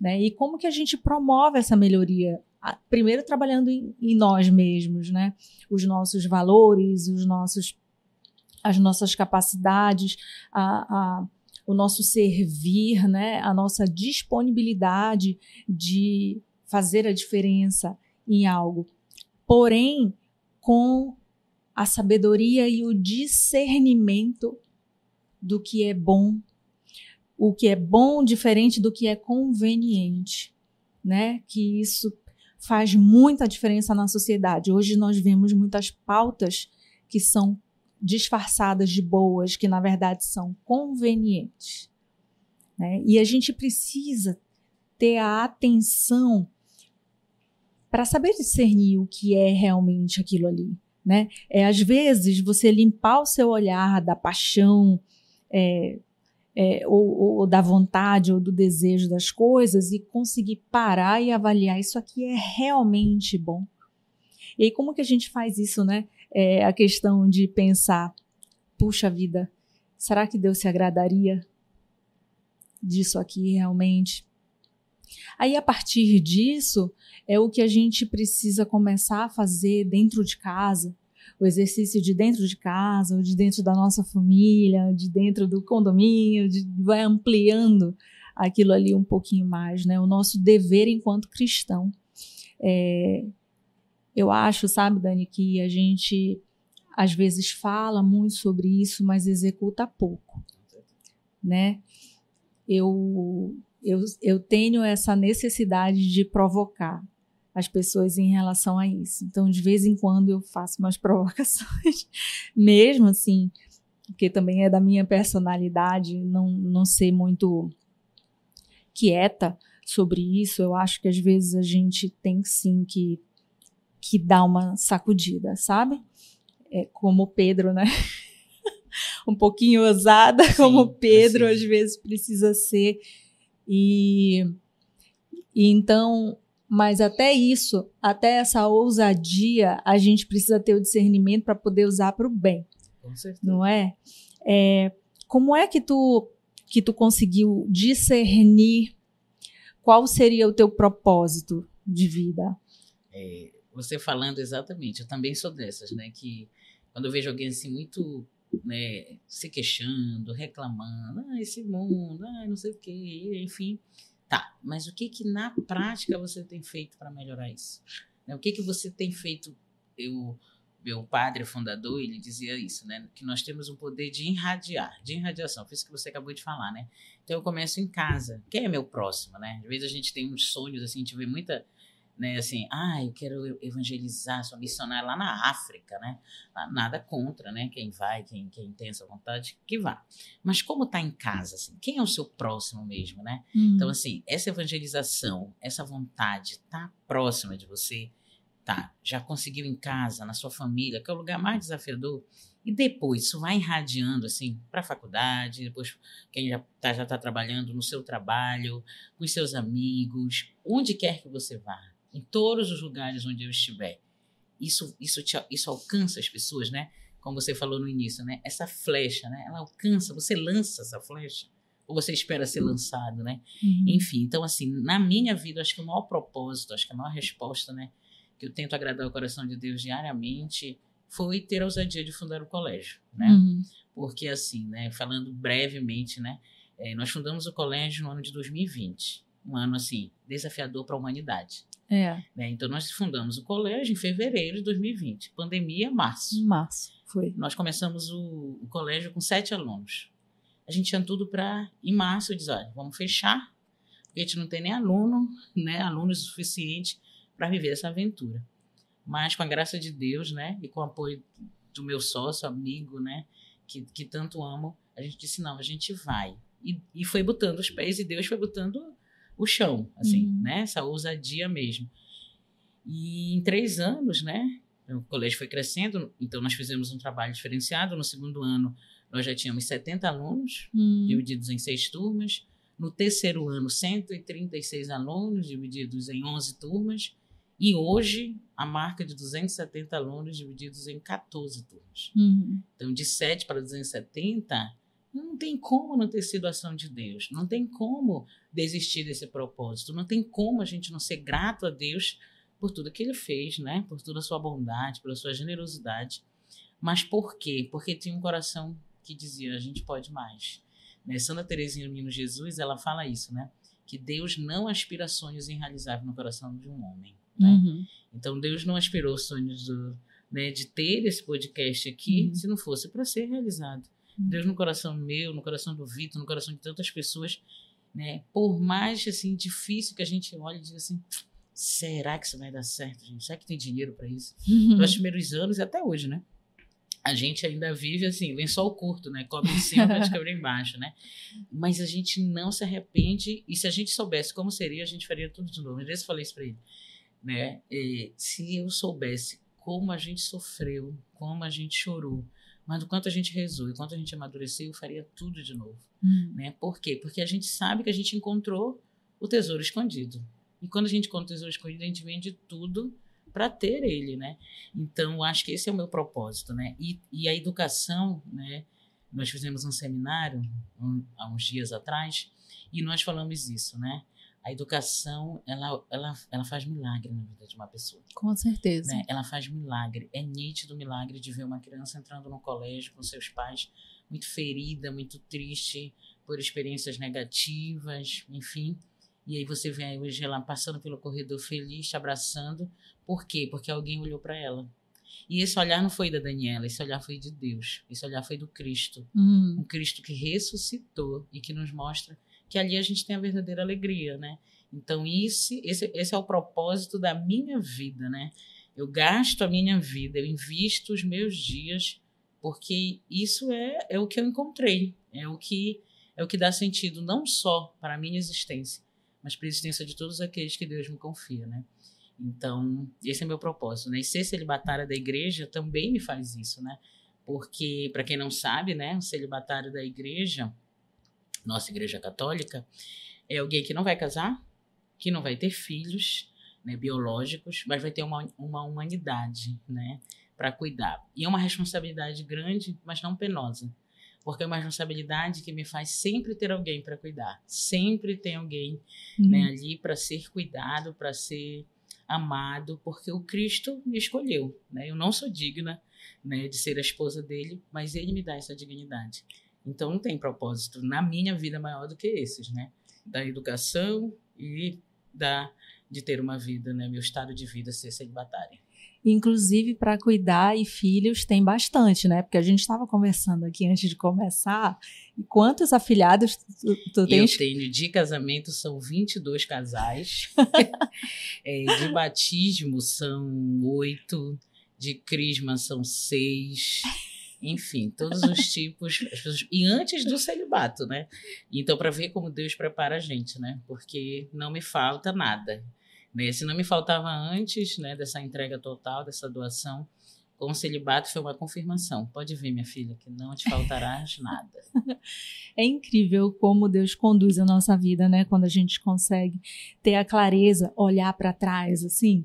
Né? E como que a gente promove essa melhoria? Ah, Primeiro trabalhando em, nós mesmos, né? Os nossos valores, os nossos, as nossas capacidades, a, a, o nosso servir, né? A nossa disponibilidade de fazer a diferença em algo. Porém, com a sabedoria e o discernimento do que é bom, o que é bom diferente do que é conveniente, né? Que isso faz muita diferença na sociedade. Hoje nós vemos muitas pautas que são disfarçadas de boas, que na verdade são convenientes. Né? E a gente precisa ter a atenção para saber discernir o que é realmente aquilo ali, né? É às vezes você limpar o seu olhar da paixão, é, é, ou, ou, da vontade ou do desejo das coisas e conseguir parar e avaliar isso aqui é realmente bom. E aí como que a gente faz isso, né? É a questão de pensar, puxa vida, será que Deus se agradaria disso aqui realmente? Aí, a partir disso, é o que a gente precisa começar a fazer dentro de casa, o exercício de dentro de casa, ou de dentro da nossa família, de dentro do condomínio, de, vai ampliando aquilo ali um pouquinho mais, né? O nosso dever enquanto cristão. É, eu acho, sabe, Dani, que a gente às vezes fala muito sobre isso, mas executa pouco, né? Eu eu, eu tenho essa necessidade de provocar as pessoas em relação a isso. Então, de vez em quando eu faço umas provocações, mesmo assim, porque também é da minha personalidade não, não ser muito quieta sobre isso. Eu acho que às vezes a gente tem sim que, que dar uma sacudida, sabe? É como Pedro, né? um pouquinho ousada, sim, como Pedro às vezes precisa ser e, e então, mas até isso, até essa ousadia, a gente precisa ter o discernimento para poder usar para o bem. Com certeza. Não é? é? Como é que tu que tu conseguiu discernir qual seria o teu propósito de vida? É, você falando exatamente, eu também sou dessas, né? Que quando eu vejo alguém assim muito né, se queixando, reclamando, ah, esse mundo, ah, não sei o quê, enfim. Tá, mas o que que na prática você tem feito para melhorar isso? Né, o que que você tem feito? Eu, meu padre fundador, ele dizia isso, né? Que nós temos um poder de irradiar, de irradiação. Foi isso que você acabou de falar, né? Então eu começo em casa. Quem é meu próximo, né? Às vezes a gente tem uns sonhos assim, a gente vê muita né, assim, ah, eu quero evangelizar, sou missionária lá na África, né? Nada contra, né? Quem vai, quem, quem tem essa vontade, que vá. Mas como está em casa, assim, quem é o seu próximo mesmo, né? Hum. Então, assim, essa evangelização, essa vontade tá próxima de você, tá? Já conseguiu em casa, na sua família, que é o lugar mais desafiador. E depois isso vai irradiando assim para a faculdade, depois quem já está já tá trabalhando no seu trabalho, com os seus amigos, onde quer que você vá em todos os lugares onde eu estiver. Isso, isso, te, isso alcança as pessoas, né? Como você falou no início, né? Essa flecha, né? Ela alcança, você lança essa flecha ou você espera ser lançado, né? Uhum. Enfim, então assim, na minha vida, acho que o maior propósito, acho que a maior resposta, né, que eu tento agradar o coração de Deus diariamente foi ter a ousadia de fundar o colégio, né? Uhum. Porque assim, né, falando brevemente, né, é, nós fundamos o colégio no ano de 2020, um ano assim desafiador para a humanidade. É. Né? Então, nós fundamos o colégio em fevereiro de 2020. Pandemia, março. Março, foi. Nós começamos o, o colégio com sete alunos. A gente tinha tudo para, em março, disse, olha, vamos fechar, porque a gente não tem nem aluno, né, alunos suficiente para viver essa aventura. Mas, com a graça de Deus, né, e com o apoio do meu sócio, amigo, né, que, que tanto amo, a gente disse, não, a gente vai. E, e foi botando os pés, e Deus foi botando o chão, assim, uhum. né? Essa ousadia mesmo. E em três anos, né? O colégio foi crescendo, então nós fizemos um trabalho diferenciado. No segundo ano, nós já tínhamos 70 alunos, uhum. divididos em seis turmas. No terceiro ano, 136 alunos, divididos em 11 turmas. E hoje, a marca de 270 alunos, divididos em 14 turmas. Uhum. Então, de 7 para 270 não tem como não ter sido ação de Deus. Não tem como desistir desse propósito. Não tem como a gente não ser grato a Deus por tudo que ele fez, né? Por toda a sua bondade, pela sua generosidade. Mas por quê? Porque tinha um coração que dizia: a gente pode mais. Né? Santa Teresinha do Menino Jesus, ela fala isso, né? Que Deus não aspira sonhos irrealizáveis no coração de um homem. Né? Uhum. Então Deus não aspirou sonhos do, né, de ter esse podcast aqui uhum. se não fosse para ser realizado. Deus no coração meu, no coração do Vitor, no coração de tantas pessoas, né? Por mais assim difícil que a gente olhe e diga assim, será que isso vai dar certo, gente? Será que tem dinheiro para isso? Uhum. Nos primeiros anos e até hoje, né? a gente ainda vive assim, lençol curto, né? Cobre em cima para descobrir embaixo, né? Mas a gente não se arrepende e se a gente soubesse como seria, a gente faria tudo de novo. Eu já falei isso para ele, né? E, se eu soubesse como a gente sofreu, como a gente chorou, mas do quanto a gente rezou e quanto a gente amadureceu, eu faria tudo de novo, hum. né? Por quê? Porque a gente sabe que a gente encontrou o tesouro escondido. E quando a gente encontra o tesouro escondido, a gente vende tudo para ter ele, né? Então, acho que esse é o meu propósito, né? E, e a educação, né? Nós fizemos um seminário um, há uns dias atrás e nós falamos isso, né? A educação, ela, ela, ela faz milagre na vida de uma pessoa. Com certeza. Né? Ela faz milagre. É nítido o milagre de ver uma criança entrando no colégio com seus pais muito ferida, muito triste por experiências negativas, enfim. E aí você vê hoje ela passando pelo corredor feliz, te abraçando. Por quê? Porque alguém olhou para ela. E esse olhar não foi da Daniela, esse olhar foi de Deus. Esse olhar foi do Cristo. Uhum. Um Cristo que ressuscitou e que nos mostra que ali a gente tem a verdadeira alegria, né? Então, esse, esse, esse é o propósito da minha vida, né? Eu gasto a minha vida, eu invisto os meus dias, porque isso é, é o que eu encontrei, é o que é o que dá sentido não só para a minha existência, mas para a existência de todos aqueles que Deus me confia, né? Então, esse é meu propósito, né? E ser celibatária da igreja também me faz isso, né? Porque, para quem não sabe, né, o celibatário da igreja, nossa igreja católica, é alguém que não vai casar, que não vai ter filhos né, biológicos, mas vai ter uma, uma humanidade, né? Para cuidar. E é uma responsabilidade grande, mas não penosa porque é uma responsabilidade que me faz sempre ter alguém para cuidar, sempre tem alguém uhum. né, ali para ser cuidado, para ser amado, porque o Cristo me escolheu, né? Eu não sou digna, né, de ser a esposa dele, mas ele me dá essa dignidade. Então não tem propósito na minha vida maior do que esses, né? Da educação e da de ter uma vida, né, meu estado de vida ser celibatária. Inclusive, para cuidar e filhos tem bastante, né? Porque a gente estava conversando aqui antes de começar. E quantos afilhados tu, tu tens? Eu tenho de casamento são 22 casais. é, de batismo são oito. De crisma são seis. Enfim, todos os tipos. Pessoas, e antes do celibato, né? Então, para ver como Deus prepara a gente, né? Porque não me falta nada. Né? Se não me faltava antes né, dessa entrega total, dessa doação, com o celibato foi uma confirmação. Pode ver, minha filha, que não te faltará nada. É incrível como Deus conduz a nossa vida, né? Quando a gente consegue ter a clareza, olhar para trás, assim,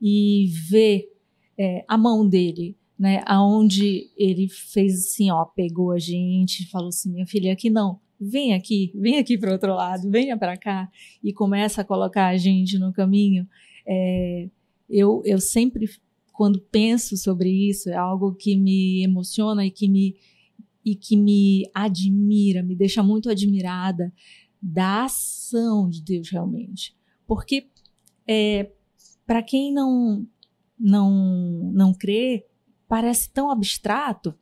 e ver é, a mão dele, né? Aonde ele fez assim, ó, pegou a gente, falou assim, minha filha, aqui não, vem aqui, vem aqui para outro lado, venha para cá e começa a colocar a gente no caminho. É, eu, eu sempre, quando penso sobre isso, é algo que me emociona e que me, e que me admira, me deixa muito admirada da ação de Deus realmente. Porque é, para quem não, não, não crê, parece tão abstrato,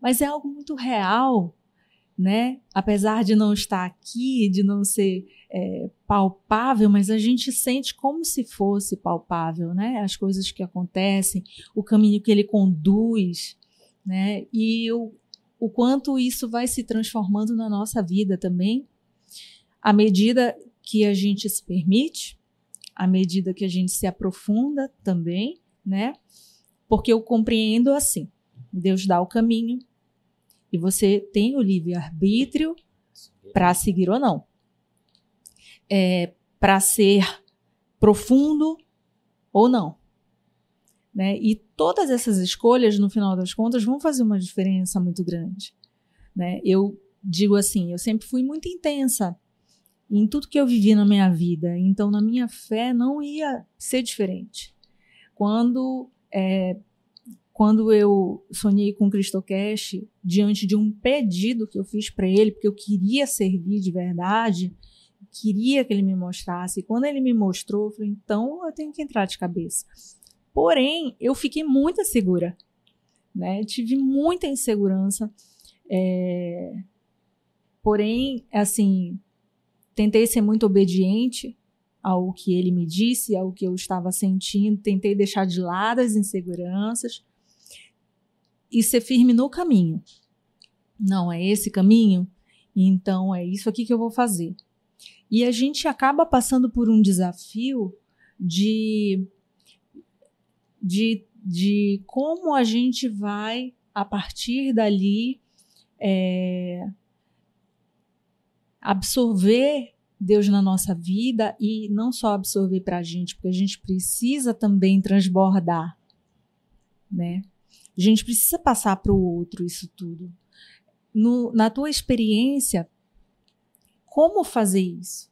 mas é algo muito real né? Apesar de não estar aqui, de não ser é, palpável, mas a gente sente como se fosse palpável, né? As coisas que acontecem, o caminho que ele conduz, né? E o, o quanto isso vai se transformando na nossa vida também, à medida que a gente se permite, à medida que a gente se aprofunda também, né? Porque eu compreendo assim: Deus dá o caminho, e você tem o livre-arbítrio para seguir ou não. É, para ser profundo ou não. Né? E todas essas escolhas, no final das contas, vão fazer uma diferença muito grande. Né? Eu digo assim, eu sempre fui muito intensa em tudo que eu vivi na minha vida, então na minha fé não ia ser diferente. Quando é, quando eu sonhei com o Cristocast, diante de um pedido que eu fiz para ele, porque eu queria servir de verdade, queria que ele me mostrasse. E quando ele me mostrou, eu falei, então eu tenho que entrar de cabeça. Porém, eu fiquei muito segura, né? Tive muita insegurança. É... Porém, assim, tentei ser muito obediente ao que ele me disse, ao que eu estava sentindo, tentei deixar de lado as inseguranças e ser firme no caminho. Não, é esse caminho? Então é isso aqui que eu vou fazer. E a gente acaba passando por um desafio de, de, de como a gente vai, a partir dali, é, absorver Deus na nossa vida e não só absorver para a gente, porque a gente precisa também transbordar, né? A gente precisa passar para o outro isso tudo. No, na tua experiência, como fazer isso?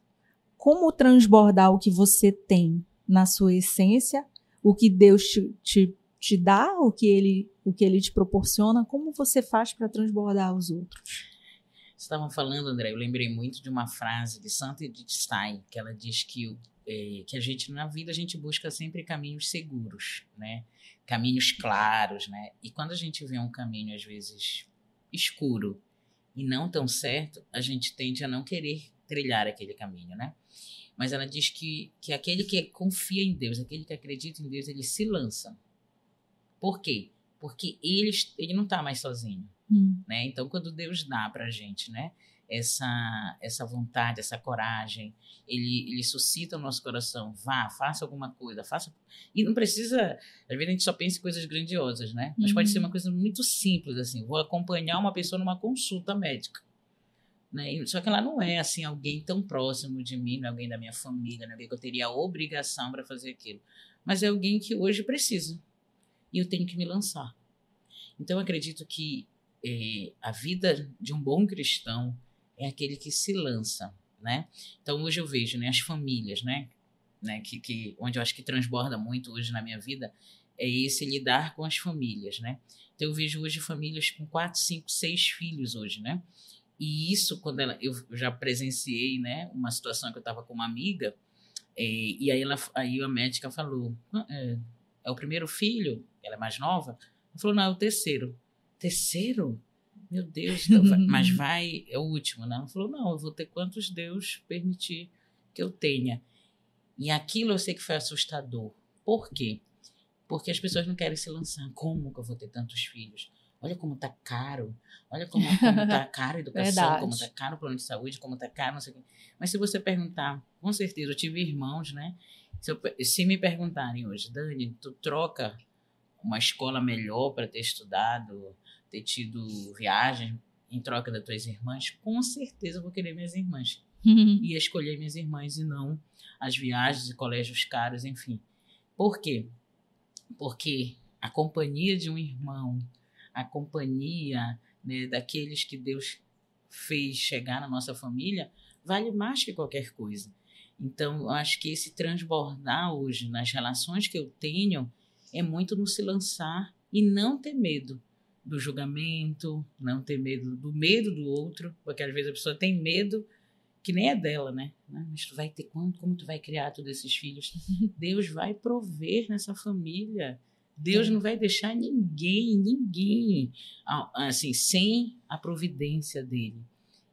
Como transbordar o que você tem na sua essência, o que Deus te, te, te dá, o que, ele, o que ele te proporciona? Como você faz para transbordar os outros? Estavam falando, André, eu lembrei muito de uma frase de Santa Edith Stein, que ela diz que, é, que a gente, na vida, a gente busca sempre caminhos seguros, né? Caminhos claros, né? E quando a gente vê um caminho, às vezes, escuro e não tão certo, a gente tende a não querer trilhar aquele caminho, né? Mas ela diz que, que aquele que confia em Deus, aquele que acredita em Deus, ele se lança. Por quê? Porque ele, ele não está mais sozinho. Hum. Né? Então, quando Deus dá para a gente né, essa, essa vontade, essa coragem, ele, ele suscita o nosso coração, vá, faça alguma coisa, faça. E não precisa, às vezes a gente só pensa em coisas grandiosas, né? Mas pode ser uhum. uma coisa muito simples, assim, vou acompanhar uma pessoa numa consulta médica. Né? Só que ela não é assim alguém tão próximo de mim, não é alguém da minha família, não é alguém que eu teria a obrigação para fazer aquilo. Mas é alguém que hoje precisa. E eu tenho que me lançar. Então eu acredito que é, a vida de um bom cristão é aquele que se lança, né? Então hoje eu vejo, né, as famílias, né, né, que, que onde eu acho que transborda muito hoje na minha vida é esse lidar com as famílias, né? Então eu vejo hoje famílias com quatro, cinco, seis filhos hoje, né? E isso quando ela, eu já presenciei, né, uma situação que eu estava com uma amiga é, e aí ela, aí a médica falou, ah, é, é o primeiro filho, ela é mais nova, ela falou não é o terceiro. Terceiro? Meu Deus, então vai, mas vai, é o último, né? Ela falou, não, eu vou ter quantos Deus permitir que eu tenha. E aquilo eu sei que foi assustador. Por quê? Porque as pessoas não querem se lançar. Como que eu vou ter tantos filhos? Olha como tá caro. Olha como, como tá caro a educação, Verdade. como tá caro o plano de saúde, como tá caro, não sei o quê. Mas se você perguntar, com certeza, eu tive irmãos, né? Se, eu, se me perguntarem hoje, Dani, tu troca uma escola melhor para ter estudado, ter tido viagem em troca das tuas irmãs, com certeza eu vou querer minhas irmãs. E escolher minhas irmãs e não as viagens e colégios caros, enfim. Por quê? Porque a companhia de um irmão, a companhia né, daqueles que Deus fez chegar na nossa família, vale mais que qualquer coisa. Então, eu acho que esse transbordar hoje nas relações que eu tenho é muito no se lançar e não ter medo do julgamento, não ter medo do medo do outro, porque às vezes a pessoa tem medo que nem é dela, né? Mas tu vai ter quanto, como tu vai criar todos esses filhos? Deus vai prover nessa família. Deus é. não vai deixar ninguém, ninguém, assim, sem a providência dele.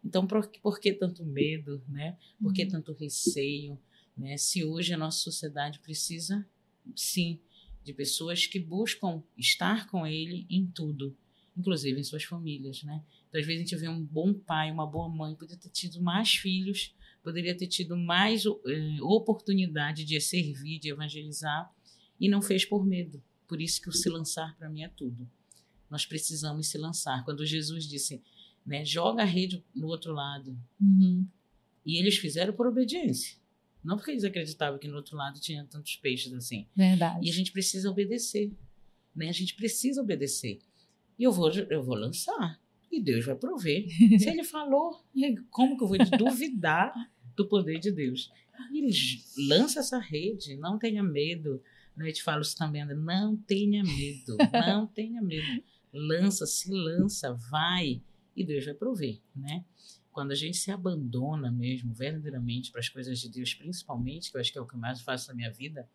Então, por, por que tanto medo, né? Por que uhum. tanto receio, né? Se hoje a nossa sociedade precisa, sim, de pessoas que buscam estar com ele em tudo, inclusive em suas famílias, né? Então, às vezes a gente vê um bom pai, uma boa mãe, poderia ter tido mais filhos, poderia ter tido mais eh, oportunidade de servir, de evangelizar, e não fez por medo. Por isso que o se lançar para mim é tudo. Nós precisamos se lançar. Quando Jesus disse, né, joga a rede no outro lado. Uhum. E eles fizeram por obediência. Não porque eles acreditavam que no outro lado tinha tantos peixes assim. Verdade. E a gente precisa obedecer. Né? A gente precisa obedecer. E eu vou, eu vou lançar. E Deus vai prover. Se ele falou, como que eu vou duvidar do poder de Deus? E lança essa rede, não tenha medo. Né? Eu te falo isso também, não tenha medo, não tenha medo. Lança, se lança, vai, e Deus vai prover, né? Quando a gente se abandona mesmo, verdadeiramente, para as coisas de Deus, principalmente, que eu acho que é o que mais faço na minha vida,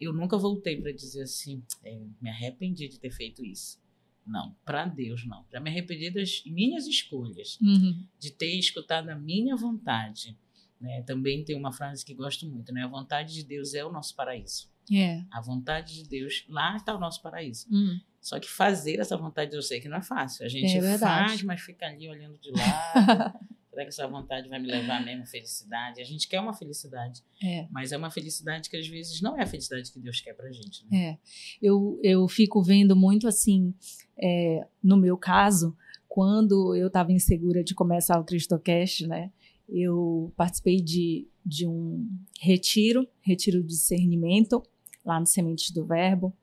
eu nunca voltei para dizer assim, é, me arrependi de ter feito isso. Não, para Deus não. Para me arrepender das minhas escolhas, uhum. de ter escutado a minha vontade. Né? Também tem uma frase que gosto muito, né? A vontade de Deus é o nosso paraíso. Yeah. A vontade de Deus, lá está o nosso paraíso. Uhum. Só que fazer essa vontade eu sei que não é fácil. A gente É faz, mas fica ali olhando de lado. Será que essa vontade vai me levar mesmo à felicidade? A gente quer uma felicidade, É. mas é uma felicidade que às vezes não é a felicidade que Deus quer pra gente. Né? É, eu, eu fico vendo muito assim, é, no meu caso, quando eu estava insegura de começar o Cristocast, né? Eu participei de, de um retiro, retiro de discernimento, lá no Sementes do Verbo.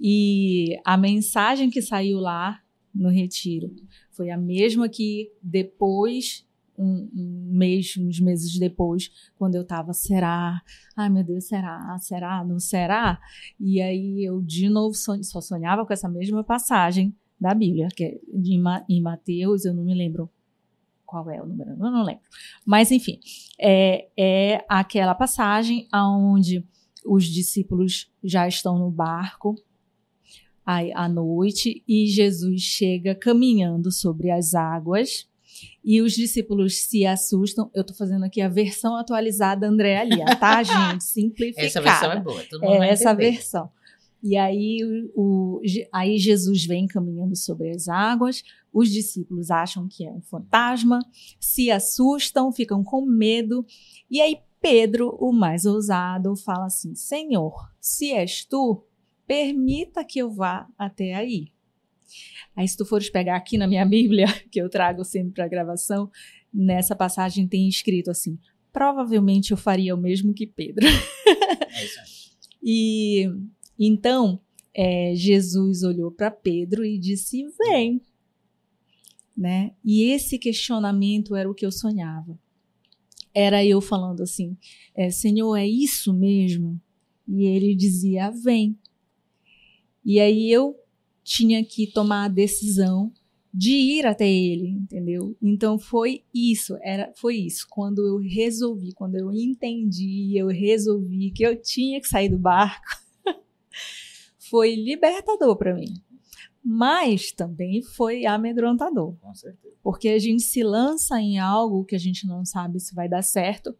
E a mensagem que saiu lá no retiro foi a mesma que depois, um, um mês, uns meses depois, quando eu estava, será? Ai meu Deus, será? Será? Não será? E aí eu de novo son- só sonhava com essa mesma passagem da Bíblia, que é de em Mateus, eu não me lembro qual é o número, eu não lembro. Mas enfim, é, é aquela passagem onde os discípulos já estão no barco à noite e Jesus chega caminhando sobre as águas. E os discípulos se assustam. Eu tô fazendo aqui a versão atualizada Andréa Lia, tá, gente? Simplificada. Essa versão é boa. Todo mundo É vai essa entender. versão. E aí, o, aí Jesus vem caminhando sobre as águas, os discípulos acham que é um fantasma, se assustam, ficam com medo, e aí Pedro, o mais ousado, fala assim: Senhor, se és tu, permita que eu vá até aí. Aí, se tu fores pegar aqui na minha Bíblia, que eu trago sempre para gravação, nessa passagem tem escrito assim: provavelmente eu faria o mesmo que Pedro. É isso. E então é, Jesus olhou para Pedro e disse: Vem. Né? E esse questionamento era o que eu sonhava. Era eu falando assim: é, Senhor, é isso mesmo? E ele dizia: Vem. E aí eu tinha que tomar a decisão de ir até ele, entendeu? Então foi isso, era foi isso. Quando eu resolvi, quando eu entendi, eu resolvi que eu tinha que sair do barco, foi libertador para mim. Mas também foi amedrontador, Com certeza. porque a gente se lança em algo que a gente não sabe se vai dar certo.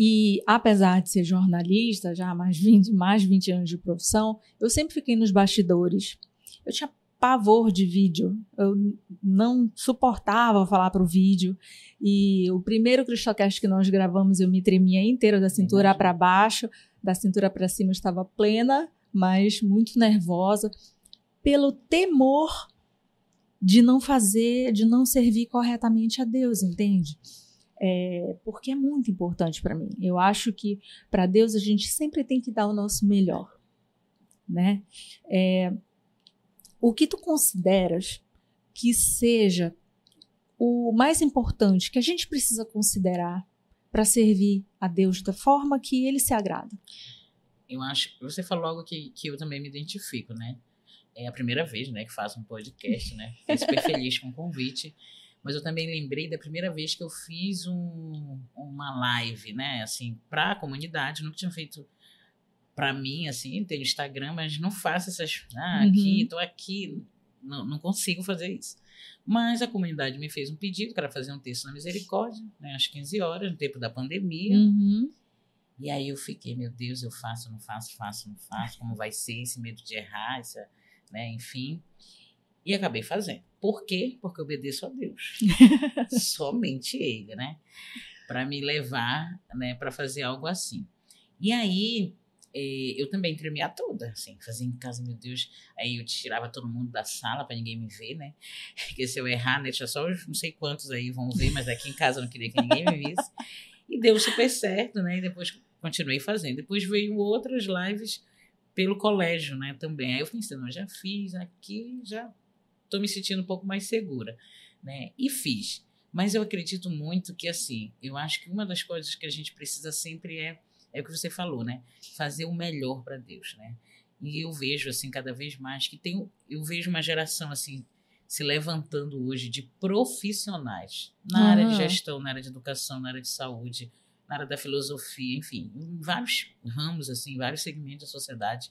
E apesar de ser jornalista, já há mais 20, mais 20 anos de profissão, eu sempre fiquei nos bastidores. Eu tinha pavor de vídeo. Eu não suportava falar para o vídeo. E o primeiro Cristocast que nós gravamos, eu me tremia inteira da cintura para baixo, da cintura para cima estava plena, mas muito nervosa, pelo temor de não fazer, de não servir corretamente a Deus, entende? É, porque é muito importante para mim. Eu acho que para Deus a gente sempre tem que dar o nosso melhor, né? É, o que tu consideras que seja o mais importante que a gente precisa considerar para servir a Deus da forma que Ele se agrada? Eu acho. Você falou algo que, que eu também me identifico, né? É a primeira vez, né, que faço um podcast, né? Fiquei super feliz com o convite. Mas eu também lembrei da primeira vez que eu fiz um, uma live, né? Assim, para a comunidade. Nunca tinha feito para mim, assim, tenho Instagram, mas não faço essas. Ah, Uhum. aqui, tô aqui. Não, não consigo fazer isso. Mas a comunidade me fez um pedido, que era fazer um texto na misericórdia, né? Às 15 horas, no tempo da pandemia. Uhum. E aí eu fiquei, meu Deus, eu faço, não faço, faço, não faço, como vai ser esse medo de errar, essa, né, enfim. E acabei fazendo. Por quê? Porque eu obedeço a Deus. Somente Ele, né? Para me levar, né, para fazer algo assim. E aí eh, eu também tremia toda, assim, fazia em casa, meu Deus. Aí eu tirava todo mundo da sala para ninguém me ver, né? Porque se eu errar, né, tinha só os não sei quantos aí vão ver, mas aqui em casa eu não queria que ninguém me visse. E deu super certo, né? E depois continuei fazendo. Depois veio outras lives pelo colégio, né, também. Aí eu pensei, não, já fiz aqui, já tô me sentindo um pouco mais segura, né? E fiz. Mas eu acredito muito que, assim, eu acho que uma das coisas que a gente precisa sempre é, é o que você falou, né? Fazer o melhor para Deus, né? E eu vejo, assim, cada vez mais que tem, eu vejo uma geração, assim, se levantando hoje de profissionais na área de gestão, na área de educação, na área de saúde, na área da filosofia, enfim, em vários ramos, assim, vários segmentos da sociedade,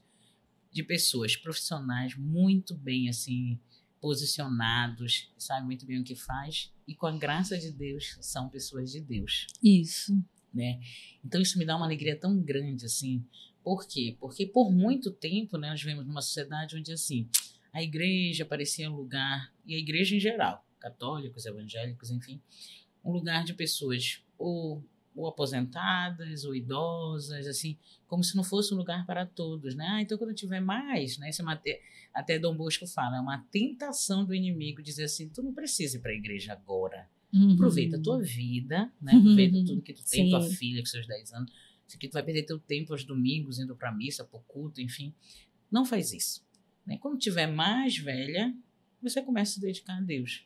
de pessoas profissionais muito bem, assim, posicionados, sabem muito bem o que faz, e com a graça de Deus, são pessoas de Deus, Isso. né? Então isso me dá uma alegria tão grande, assim, Por quê? Porque por muito tempo, né, nós vivemos numa sociedade onde assim, a igreja parecia um lugar, e a igreja em geral, católicos, evangélicos, enfim, um lugar de pessoas ou, ou aposentadas ou idosas, assim, como se não fosse um lugar para todos, né? Ah, então quando tiver mais, né? Isso é uma, até Dom Bosco fala, é uma tentação do inimigo dizer assim, tu não precisa ir para a igreja agora. Uhum. Aproveita a tua vida, né? Aproveita uhum. tudo que tu tem, Sim. tua filha com seus 10 anos. Isso aqui tu vai perder teu tempo aos domingos, indo para missa, para culto, enfim. Não faz isso. Né? Quando tiver mais velha, você começa a se dedicar a Deus.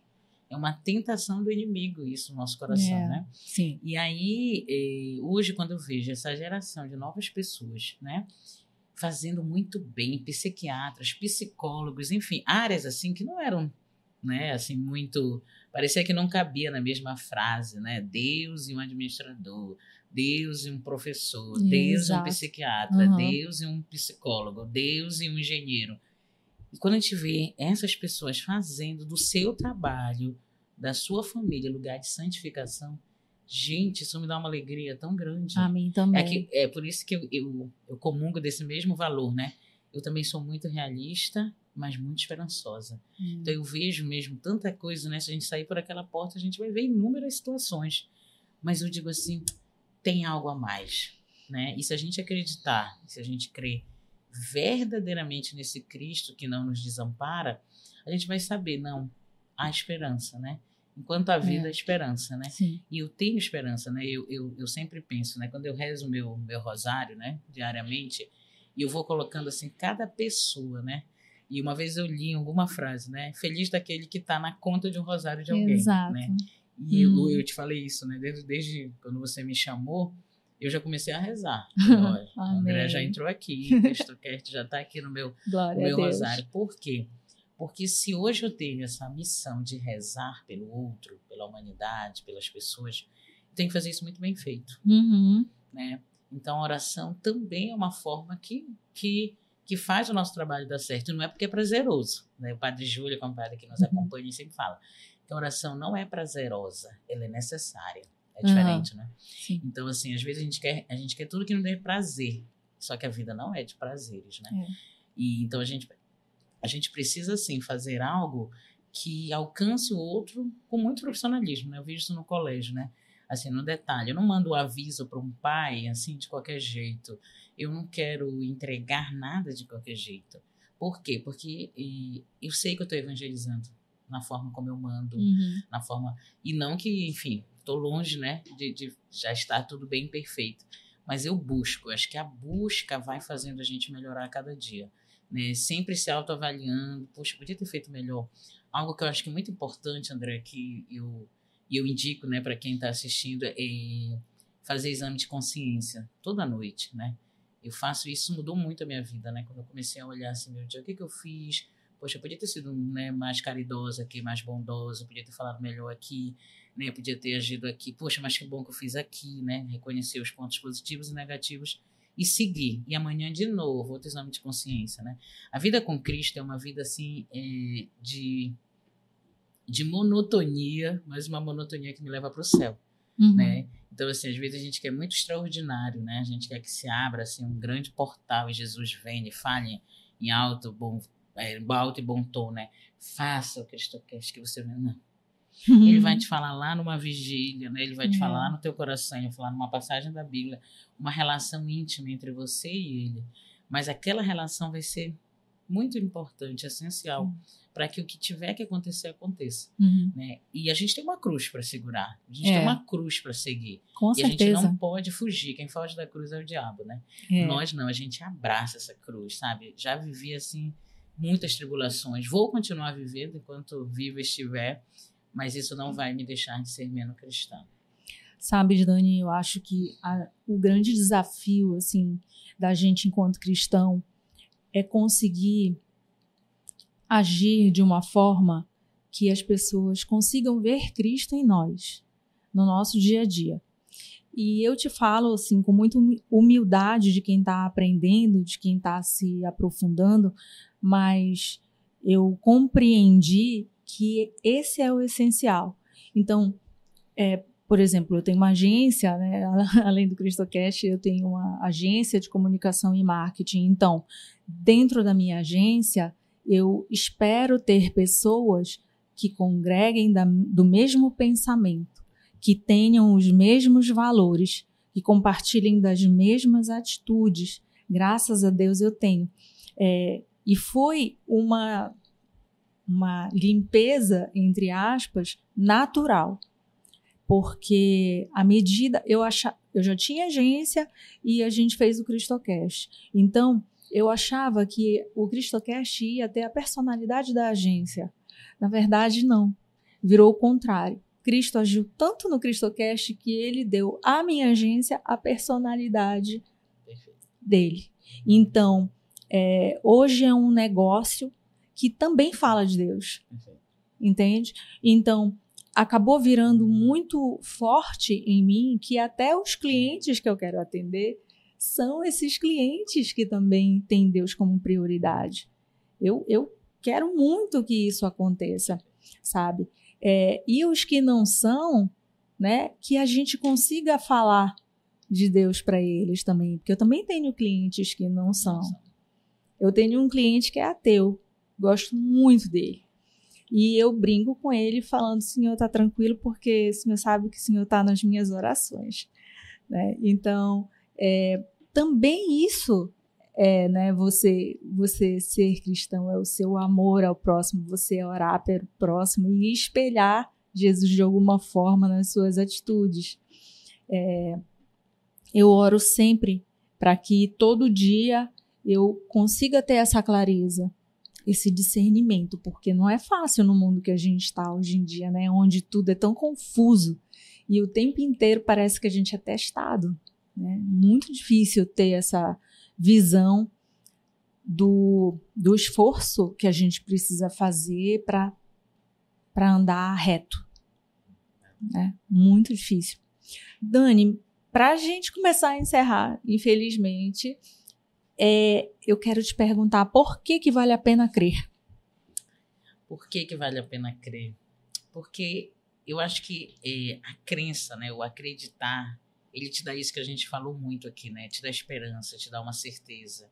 É uma tentação do inimigo isso no nosso coração, é, né? Sim. E aí, eh, hoje, quando eu vejo essa geração de novas pessoas, né? Fazendo muito bem, psiquiatras, psicólogos, enfim, áreas assim que não eram, né? Assim, muito... Parecia que não cabia na mesma frase, né? Deus e um administrador, Deus e um professor, Exato. Deus e um psiquiatra, uhum. Deus e um psicólogo, Deus e um engenheiro. E quando a gente vê essas pessoas fazendo do seu trabalho, da sua família, lugar de santificação, gente, isso me dá uma alegria tão grande. A mim também. É, que, é por isso que eu, eu, eu comungo desse mesmo valor, né? Eu também sou muito realista, mas muito esperançosa. Hum. Então eu vejo mesmo tanta coisa, né? Se a gente sair por aquela porta, a gente vai ver inúmeras situações. Mas eu digo assim, tem algo a mais, né? E se a gente acreditar, se a gente crer verdadeiramente nesse Cristo que não nos desampara, a gente vai saber, não, há esperança, né? Enquanto a vida, é. a esperança, né? Sim. E eu tenho esperança, né? Eu, eu, eu sempre penso, né? Quando eu rezo meu, meu rosário, né? Diariamente, e eu vou colocando, assim, cada pessoa, né? E uma vez eu li alguma frase, né? Feliz daquele que está na conta de um rosário de alguém, Exato. né? E hum. eu, eu te falei isso, né? Desde, desde quando você me chamou, eu já comecei a rezar. A André já entrou aqui, o Textocast já está aqui no meu, no meu rosário. Por quê? Porque se hoje eu tenho essa missão de rezar pelo outro, pela humanidade, pelas pessoas, eu tenho que fazer isso muito bem feito. Uhum. Né? Então, a oração também é uma forma que, que, que faz o nosso trabalho dar certo. Não é porque é prazeroso. Né? O padre Júlio, que é um padre que nos uhum. acompanha, sempre fala que a oração não é prazerosa, ela é necessária. É diferente, né? Sim. Então, assim, às vezes a gente quer, a gente quer tudo que não dê prazer. Só que a vida não é de prazeres, né? É. E então a gente, a gente precisa, assim, fazer algo que alcance o outro com muito profissionalismo, né? Eu vejo isso no colégio, né? Assim, no detalhe, eu não mando o aviso para um pai, assim, de qualquer jeito. Eu não quero entregar nada de qualquer jeito. Por quê? Porque e, eu sei que eu estou evangelizando na forma como eu mando, uhum. na forma. E não que, enfim, estou longe, né, de, de, já estar tudo bem perfeito. Mas eu busco, acho que a busca vai fazendo a gente melhorar a cada dia. Né? Sempre se autoavaliando, poxa, podia ter feito melhor. Algo que eu acho que é muito importante, André, que eu, eu indico né, para quem está assistindo, é fazer exame de consciência toda noite, né? Eu faço isso, mudou muito a minha vida, né? Quando eu comecei a olhar assim, meu dia, o que, que eu fiz? Poxa, eu podia ter sido né, mais caridosa aqui, mais bondosa, podia ter falado melhor aqui, né? Podia ter agido aqui, poxa, mas que bom que eu fiz aqui, né? Reconhecer os pontos positivos e negativos e seguir. E amanhã de novo, outro exame de consciência, né? A vida com Cristo é uma vida assim é, de de monotonia, mas uma monotonia que me leva para o céu, uhum. né? Então assim, às vezes a gente quer muito extraordinário, né? A gente quer que se abra assim um grande portal e Jesus venha e fale em alto, bom, é, alto e bom tom, né? Faça o que Cristo quer que você não Uhum. Ele vai te falar lá numa vigília, né? ele vai te falar lá no teu coração, ele vai falar numa passagem da Bíblia, uma relação íntima entre você e ele. Mas aquela relação vai ser muito importante, essencial, uhum. para que o que tiver que acontecer, aconteça. Uhum. Né? E a gente tem uma cruz para segurar, a gente é. tem uma cruz para seguir. Com e certeza. a gente não pode fugir. Quem foge da cruz é o diabo, né? É. Nós não, a gente abraça essa cruz, sabe? Já vivi assim muitas tribulações, vou continuar vivendo enquanto vivo estiver mas isso não vai me deixar de ser menos cristã. Sabe, Dani, eu acho que a, o grande desafio, assim, da gente enquanto cristão é conseguir agir de uma forma que as pessoas consigam ver Cristo em nós, no nosso dia a dia. E eu te falo assim com muita humildade de quem está aprendendo, de quem está se aprofundando, mas eu compreendi que esse é o essencial. Então, é, por exemplo, eu tenho uma agência, né, além do CristoCast, eu tenho uma agência de comunicação e marketing. Então, dentro da minha agência, eu espero ter pessoas que congreguem da, do mesmo pensamento, que tenham os mesmos valores, que compartilhem das mesmas atitudes. Graças a Deus eu tenho. É, e foi uma, uma limpeza, entre aspas, natural. Porque à medida eu achava, eu já tinha agência e a gente fez o Cristocast. Então, eu achava que o Cristocast ia ter a personalidade da agência. Na verdade, não. Virou o contrário. Cristo agiu tanto no Cristocast que ele deu à minha agência a personalidade dele. Então, é, hoje é um negócio que também fala de Deus. Entende? Então, acabou virando muito forte em mim que até os clientes que eu quero atender são esses clientes que também têm Deus como prioridade. Eu, eu quero muito que isso aconteça, sabe? É, e os que não são, né, que a gente consiga falar de Deus para eles também, porque eu também tenho clientes que não são. Eu tenho um cliente que é ateu, gosto muito dele. E eu brinco com ele falando: Senhor, tá tranquilo, porque o Senhor sabe que o Senhor tá nas minhas orações. Né? Então, é, também isso é, né, você, você ser cristão é o seu amor ao próximo, você orar pelo próximo e espelhar Jesus de alguma forma nas suas atitudes. É, eu oro sempre para que todo dia eu consiga ter essa clareza, esse discernimento, porque não é fácil no mundo que a gente está hoje em dia, né? Onde tudo é tão confuso e o tempo inteiro parece que a gente é testado. Né? Muito difícil ter essa visão do, do esforço que a gente precisa fazer para andar reto. Né? Muito difícil. Dani, para a gente começar a encerrar, infelizmente, é, eu quero te perguntar por que, que vale a pena crer? Por que, que vale a pena crer? Porque eu acho que é, a crença, né, o acreditar, ele te dá isso que a gente falou muito aqui, né? Te dá esperança, te dá uma certeza,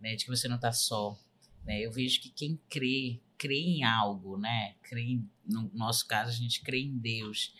né, de que você não está só. Né? Eu vejo que quem crê, crê em algo, né? Crê em, no nosso caso, a gente crê em Deus.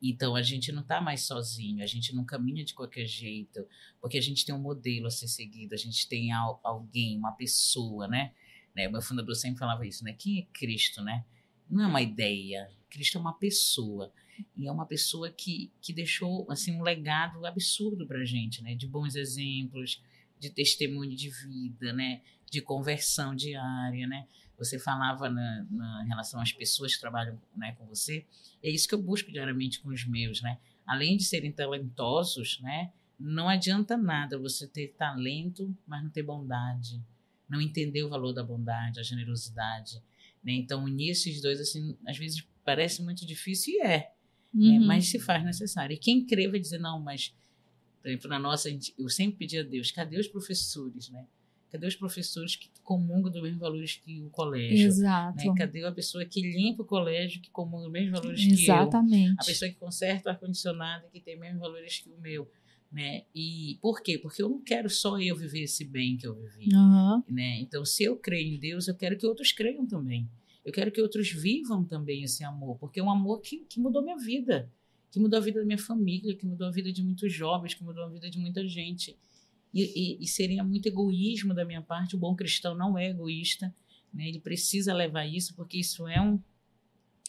Então a gente não está mais sozinho, a gente não caminha de qualquer jeito, porque a gente tem um modelo a ser seguido, a gente tem alguém, uma pessoa, né? né? Meu fundador sempre falava isso, né? Quem é Cristo, né? Não é uma ideia, Cristo é uma pessoa. E é uma pessoa que, que deixou assim um legado absurdo para a gente, né? De bons exemplos, de testemunho de vida, né? De conversão diária, né? você falava na, na relação às pessoas que trabalham né, com você, é isso que eu busco diariamente com os meus, né? Além de serem talentosos, né? Não adianta nada você ter talento, mas não ter bondade, não entender o valor da bondade, a generosidade, né? Então unir esses dois assim, às vezes parece muito difícil e é? Uhum. né? mas se faz necessário. E quem crê vai dizer não, mas por exemplo, na nossa, eu sempre pedi a Deus, cadê os professores, né? Cadê os professores que comungam dos mesmos valores que o colégio? Exato. Né? Cadê a pessoa que limpa o colégio que comunga os mesmos valores Exatamente. que eu? Exatamente. A pessoa que conserta o ar-condicionado que tem os mesmos valores que o meu. Né? E por quê? Porque eu não quero só eu viver esse bem que eu vivi. Uhum. Né? Então, se eu creio em Deus, eu quero que outros creiam também. Eu quero que outros vivam também esse amor, porque é um amor que, que mudou minha vida, que mudou a vida da minha família, que mudou a vida de muitos jovens, que mudou a vida de muita gente. E, e, e, seria muito egoísmo da minha parte. O bom cristão não é egoísta, né? ele precisa levar isso, porque isso é um,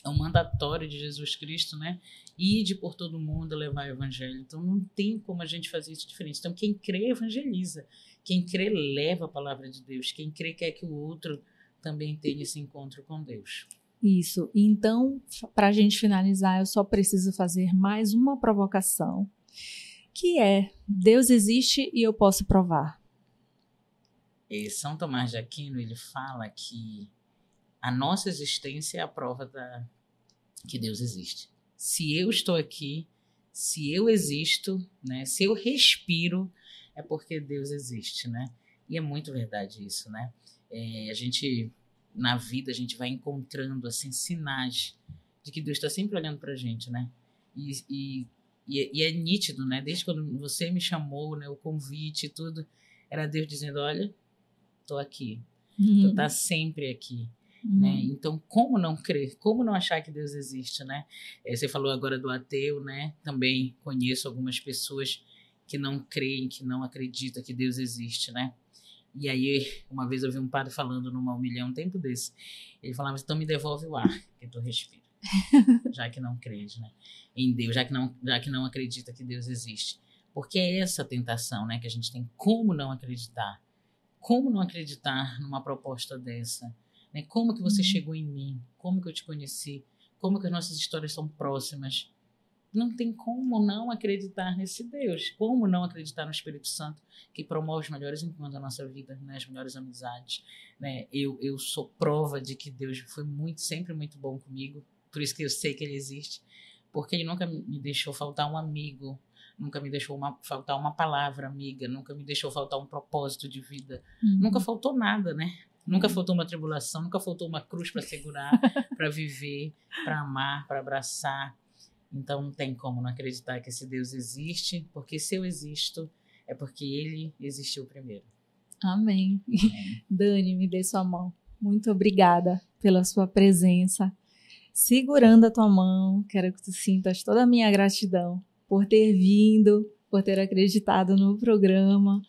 é um mandatório de Jesus Cristo, né? de por todo mundo levar o evangelho. Então não tem como a gente fazer isso diferente. Então quem crê, evangeliza. Quem crê, leva a palavra de Deus. Quem crê, quer que o outro também tenha esse encontro com Deus. Isso. Então, para a gente finalizar, eu só preciso fazer mais uma provocação que é Deus existe e eu posso provar. E São Tomás de Aquino ele fala que a nossa existência é a prova da que Deus existe. Se eu estou aqui, se eu existo, né, se eu respiro, é porque Deus existe, né? E é muito verdade isso, né? É, a gente na vida a gente vai encontrando assim sinais de que Deus está sempre olhando para a gente, né? E, e e, e, é nítido, né? Desde quando você me chamou, né? O convite e tudo, era Deus dizendo, olha, tô aqui. Uhum. Tu tá sempre aqui. Uhum. Né? Então, como não crer? Como não achar que Deus existe, né? É, você falou agora do ateu, né? Também conheço algumas pessoas que não creem, que não acreditam que Deus existe, né? E aí, uma vez eu vi um padre falando numa humilhão um tempo desse. Ele falava, então me devolve o ar que tu respira. já que não crês, né? Em Deus, já que não, já que não acredita que Deus existe. Porque é essa tentação, né, que a gente tem. Como não acreditar? Como não acreditar numa proposta dessa? Né? Como que você uhum. chegou em mim? Como que eu te conheci? Como que as nossas histórias são próximas? Não tem como não acreditar nesse Deus. Como não acreditar no Espírito Santo que promove os melhores encontros da nossa vida, né? as melhores amizades. Né? Eu, eu sou prova de que Deus foi muito, sempre muito bom comigo. Por isso que eu sei que Ele existe. Porque Ele nunca me deixou faltar um amigo, nunca me deixou uma, faltar uma palavra amiga, nunca me deixou faltar um propósito de vida. Uhum. Nunca faltou nada, né? Nunca uhum. faltou uma tribulação, nunca faltou uma cruz para segurar, para viver, para amar, para abraçar. Então não tem como não acreditar que esse Deus existe, porque se eu existo, é porque ele existiu primeiro. Amém. Amém. Dani, me dê sua mão. Muito obrigada pela sua presença. Segurando a tua mão, quero que tu sintas toda a minha gratidão por ter vindo, por ter acreditado no programa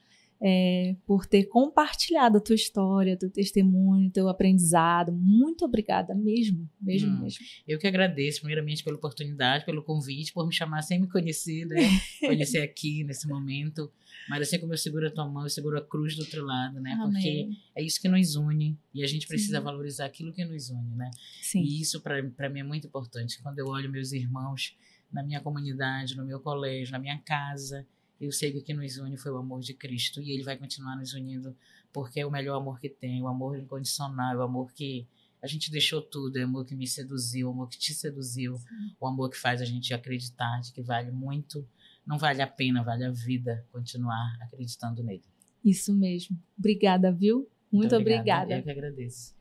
é, por ter compartilhado a tua história, teu testemunho, teu aprendizado. Muito obrigada mesmo, mesmo, hum, mesmo. Eu que agradeço, primeiramente, pela oportunidade, pelo convite, por me chamar sem me conhecer, né? conhecer aqui nesse momento. Mas assim como eu seguro a tua mão, eu seguro a cruz do outro lado, né? Amém. Porque é isso que nos une e a gente precisa Sim. valorizar aquilo que nos une, né? Sim. E isso para mim é muito importante. Quando eu olho meus irmãos na minha comunidade, no meu colégio, na minha casa, eu sei que o que nos une foi o amor de Cristo e ele vai continuar nos unindo porque é o melhor amor que tem, o amor incondicional, o amor que a gente deixou tudo, é o amor que me seduziu, o amor que te seduziu, Sim. o amor que faz a gente acreditar de que vale muito, não vale a pena, vale a vida continuar acreditando nele. Isso mesmo. Obrigada, viu? Muito, Muito obrigada. Eu que agradeço.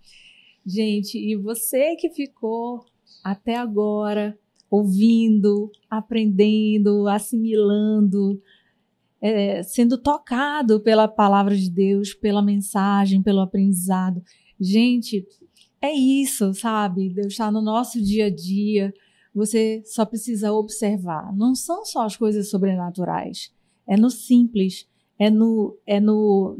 Gente, e você que ficou até agora ouvindo, aprendendo, assimilando, é, sendo tocado pela palavra de Deus, pela mensagem, pelo aprendizado. Gente, é isso, sabe? Deus está no nosso dia a dia. Você só precisa observar. Não são só as coisas sobrenaturais. É no simples. É no, é no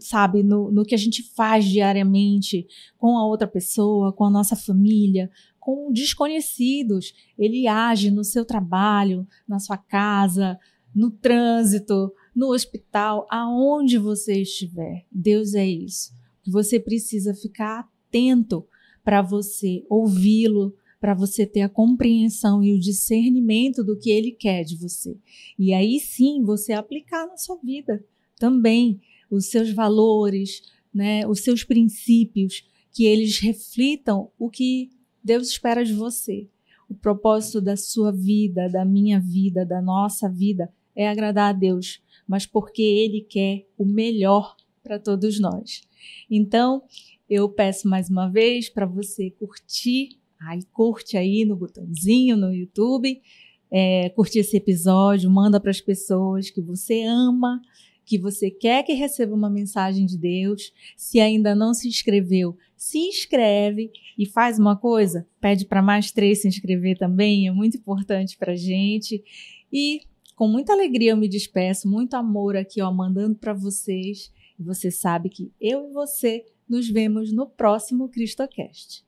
sabe, no, no que a gente faz diariamente com a outra pessoa, com a nossa família, com desconhecidos. Ele age no seu trabalho, na sua casa, no trânsito, no hospital, aonde você estiver. Deus é isso. Você precisa ficar atento para você ouvi-lo, para você ter a compreensão e o discernimento do que ele quer de você. E aí sim você aplicar na sua vida também os seus valores, né, os seus princípios, que eles reflitam o que Deus espera de você. O propósito da sua vida, da minha vida, da nossa vida é agradar a Deus, mas porque Ele quer o melhor para todos nós. Então, eu peço mais uma vez para você curtir, aí curte aí no botãozinho no YouTube, é, curtir esse episódio, manda para as pessoas que você ama, que você quer que receba uma mensagem de Deus. Se ainda não se inscreveu, se inscreve e faz uma coisa, pede para mais três se inscrever também, é muito importante para gente. E com muita alegria eu me despeço, muito amor aqui, ó, mandando para vocês. E você sabe que eu e você nos vemos no próximo CristoCast.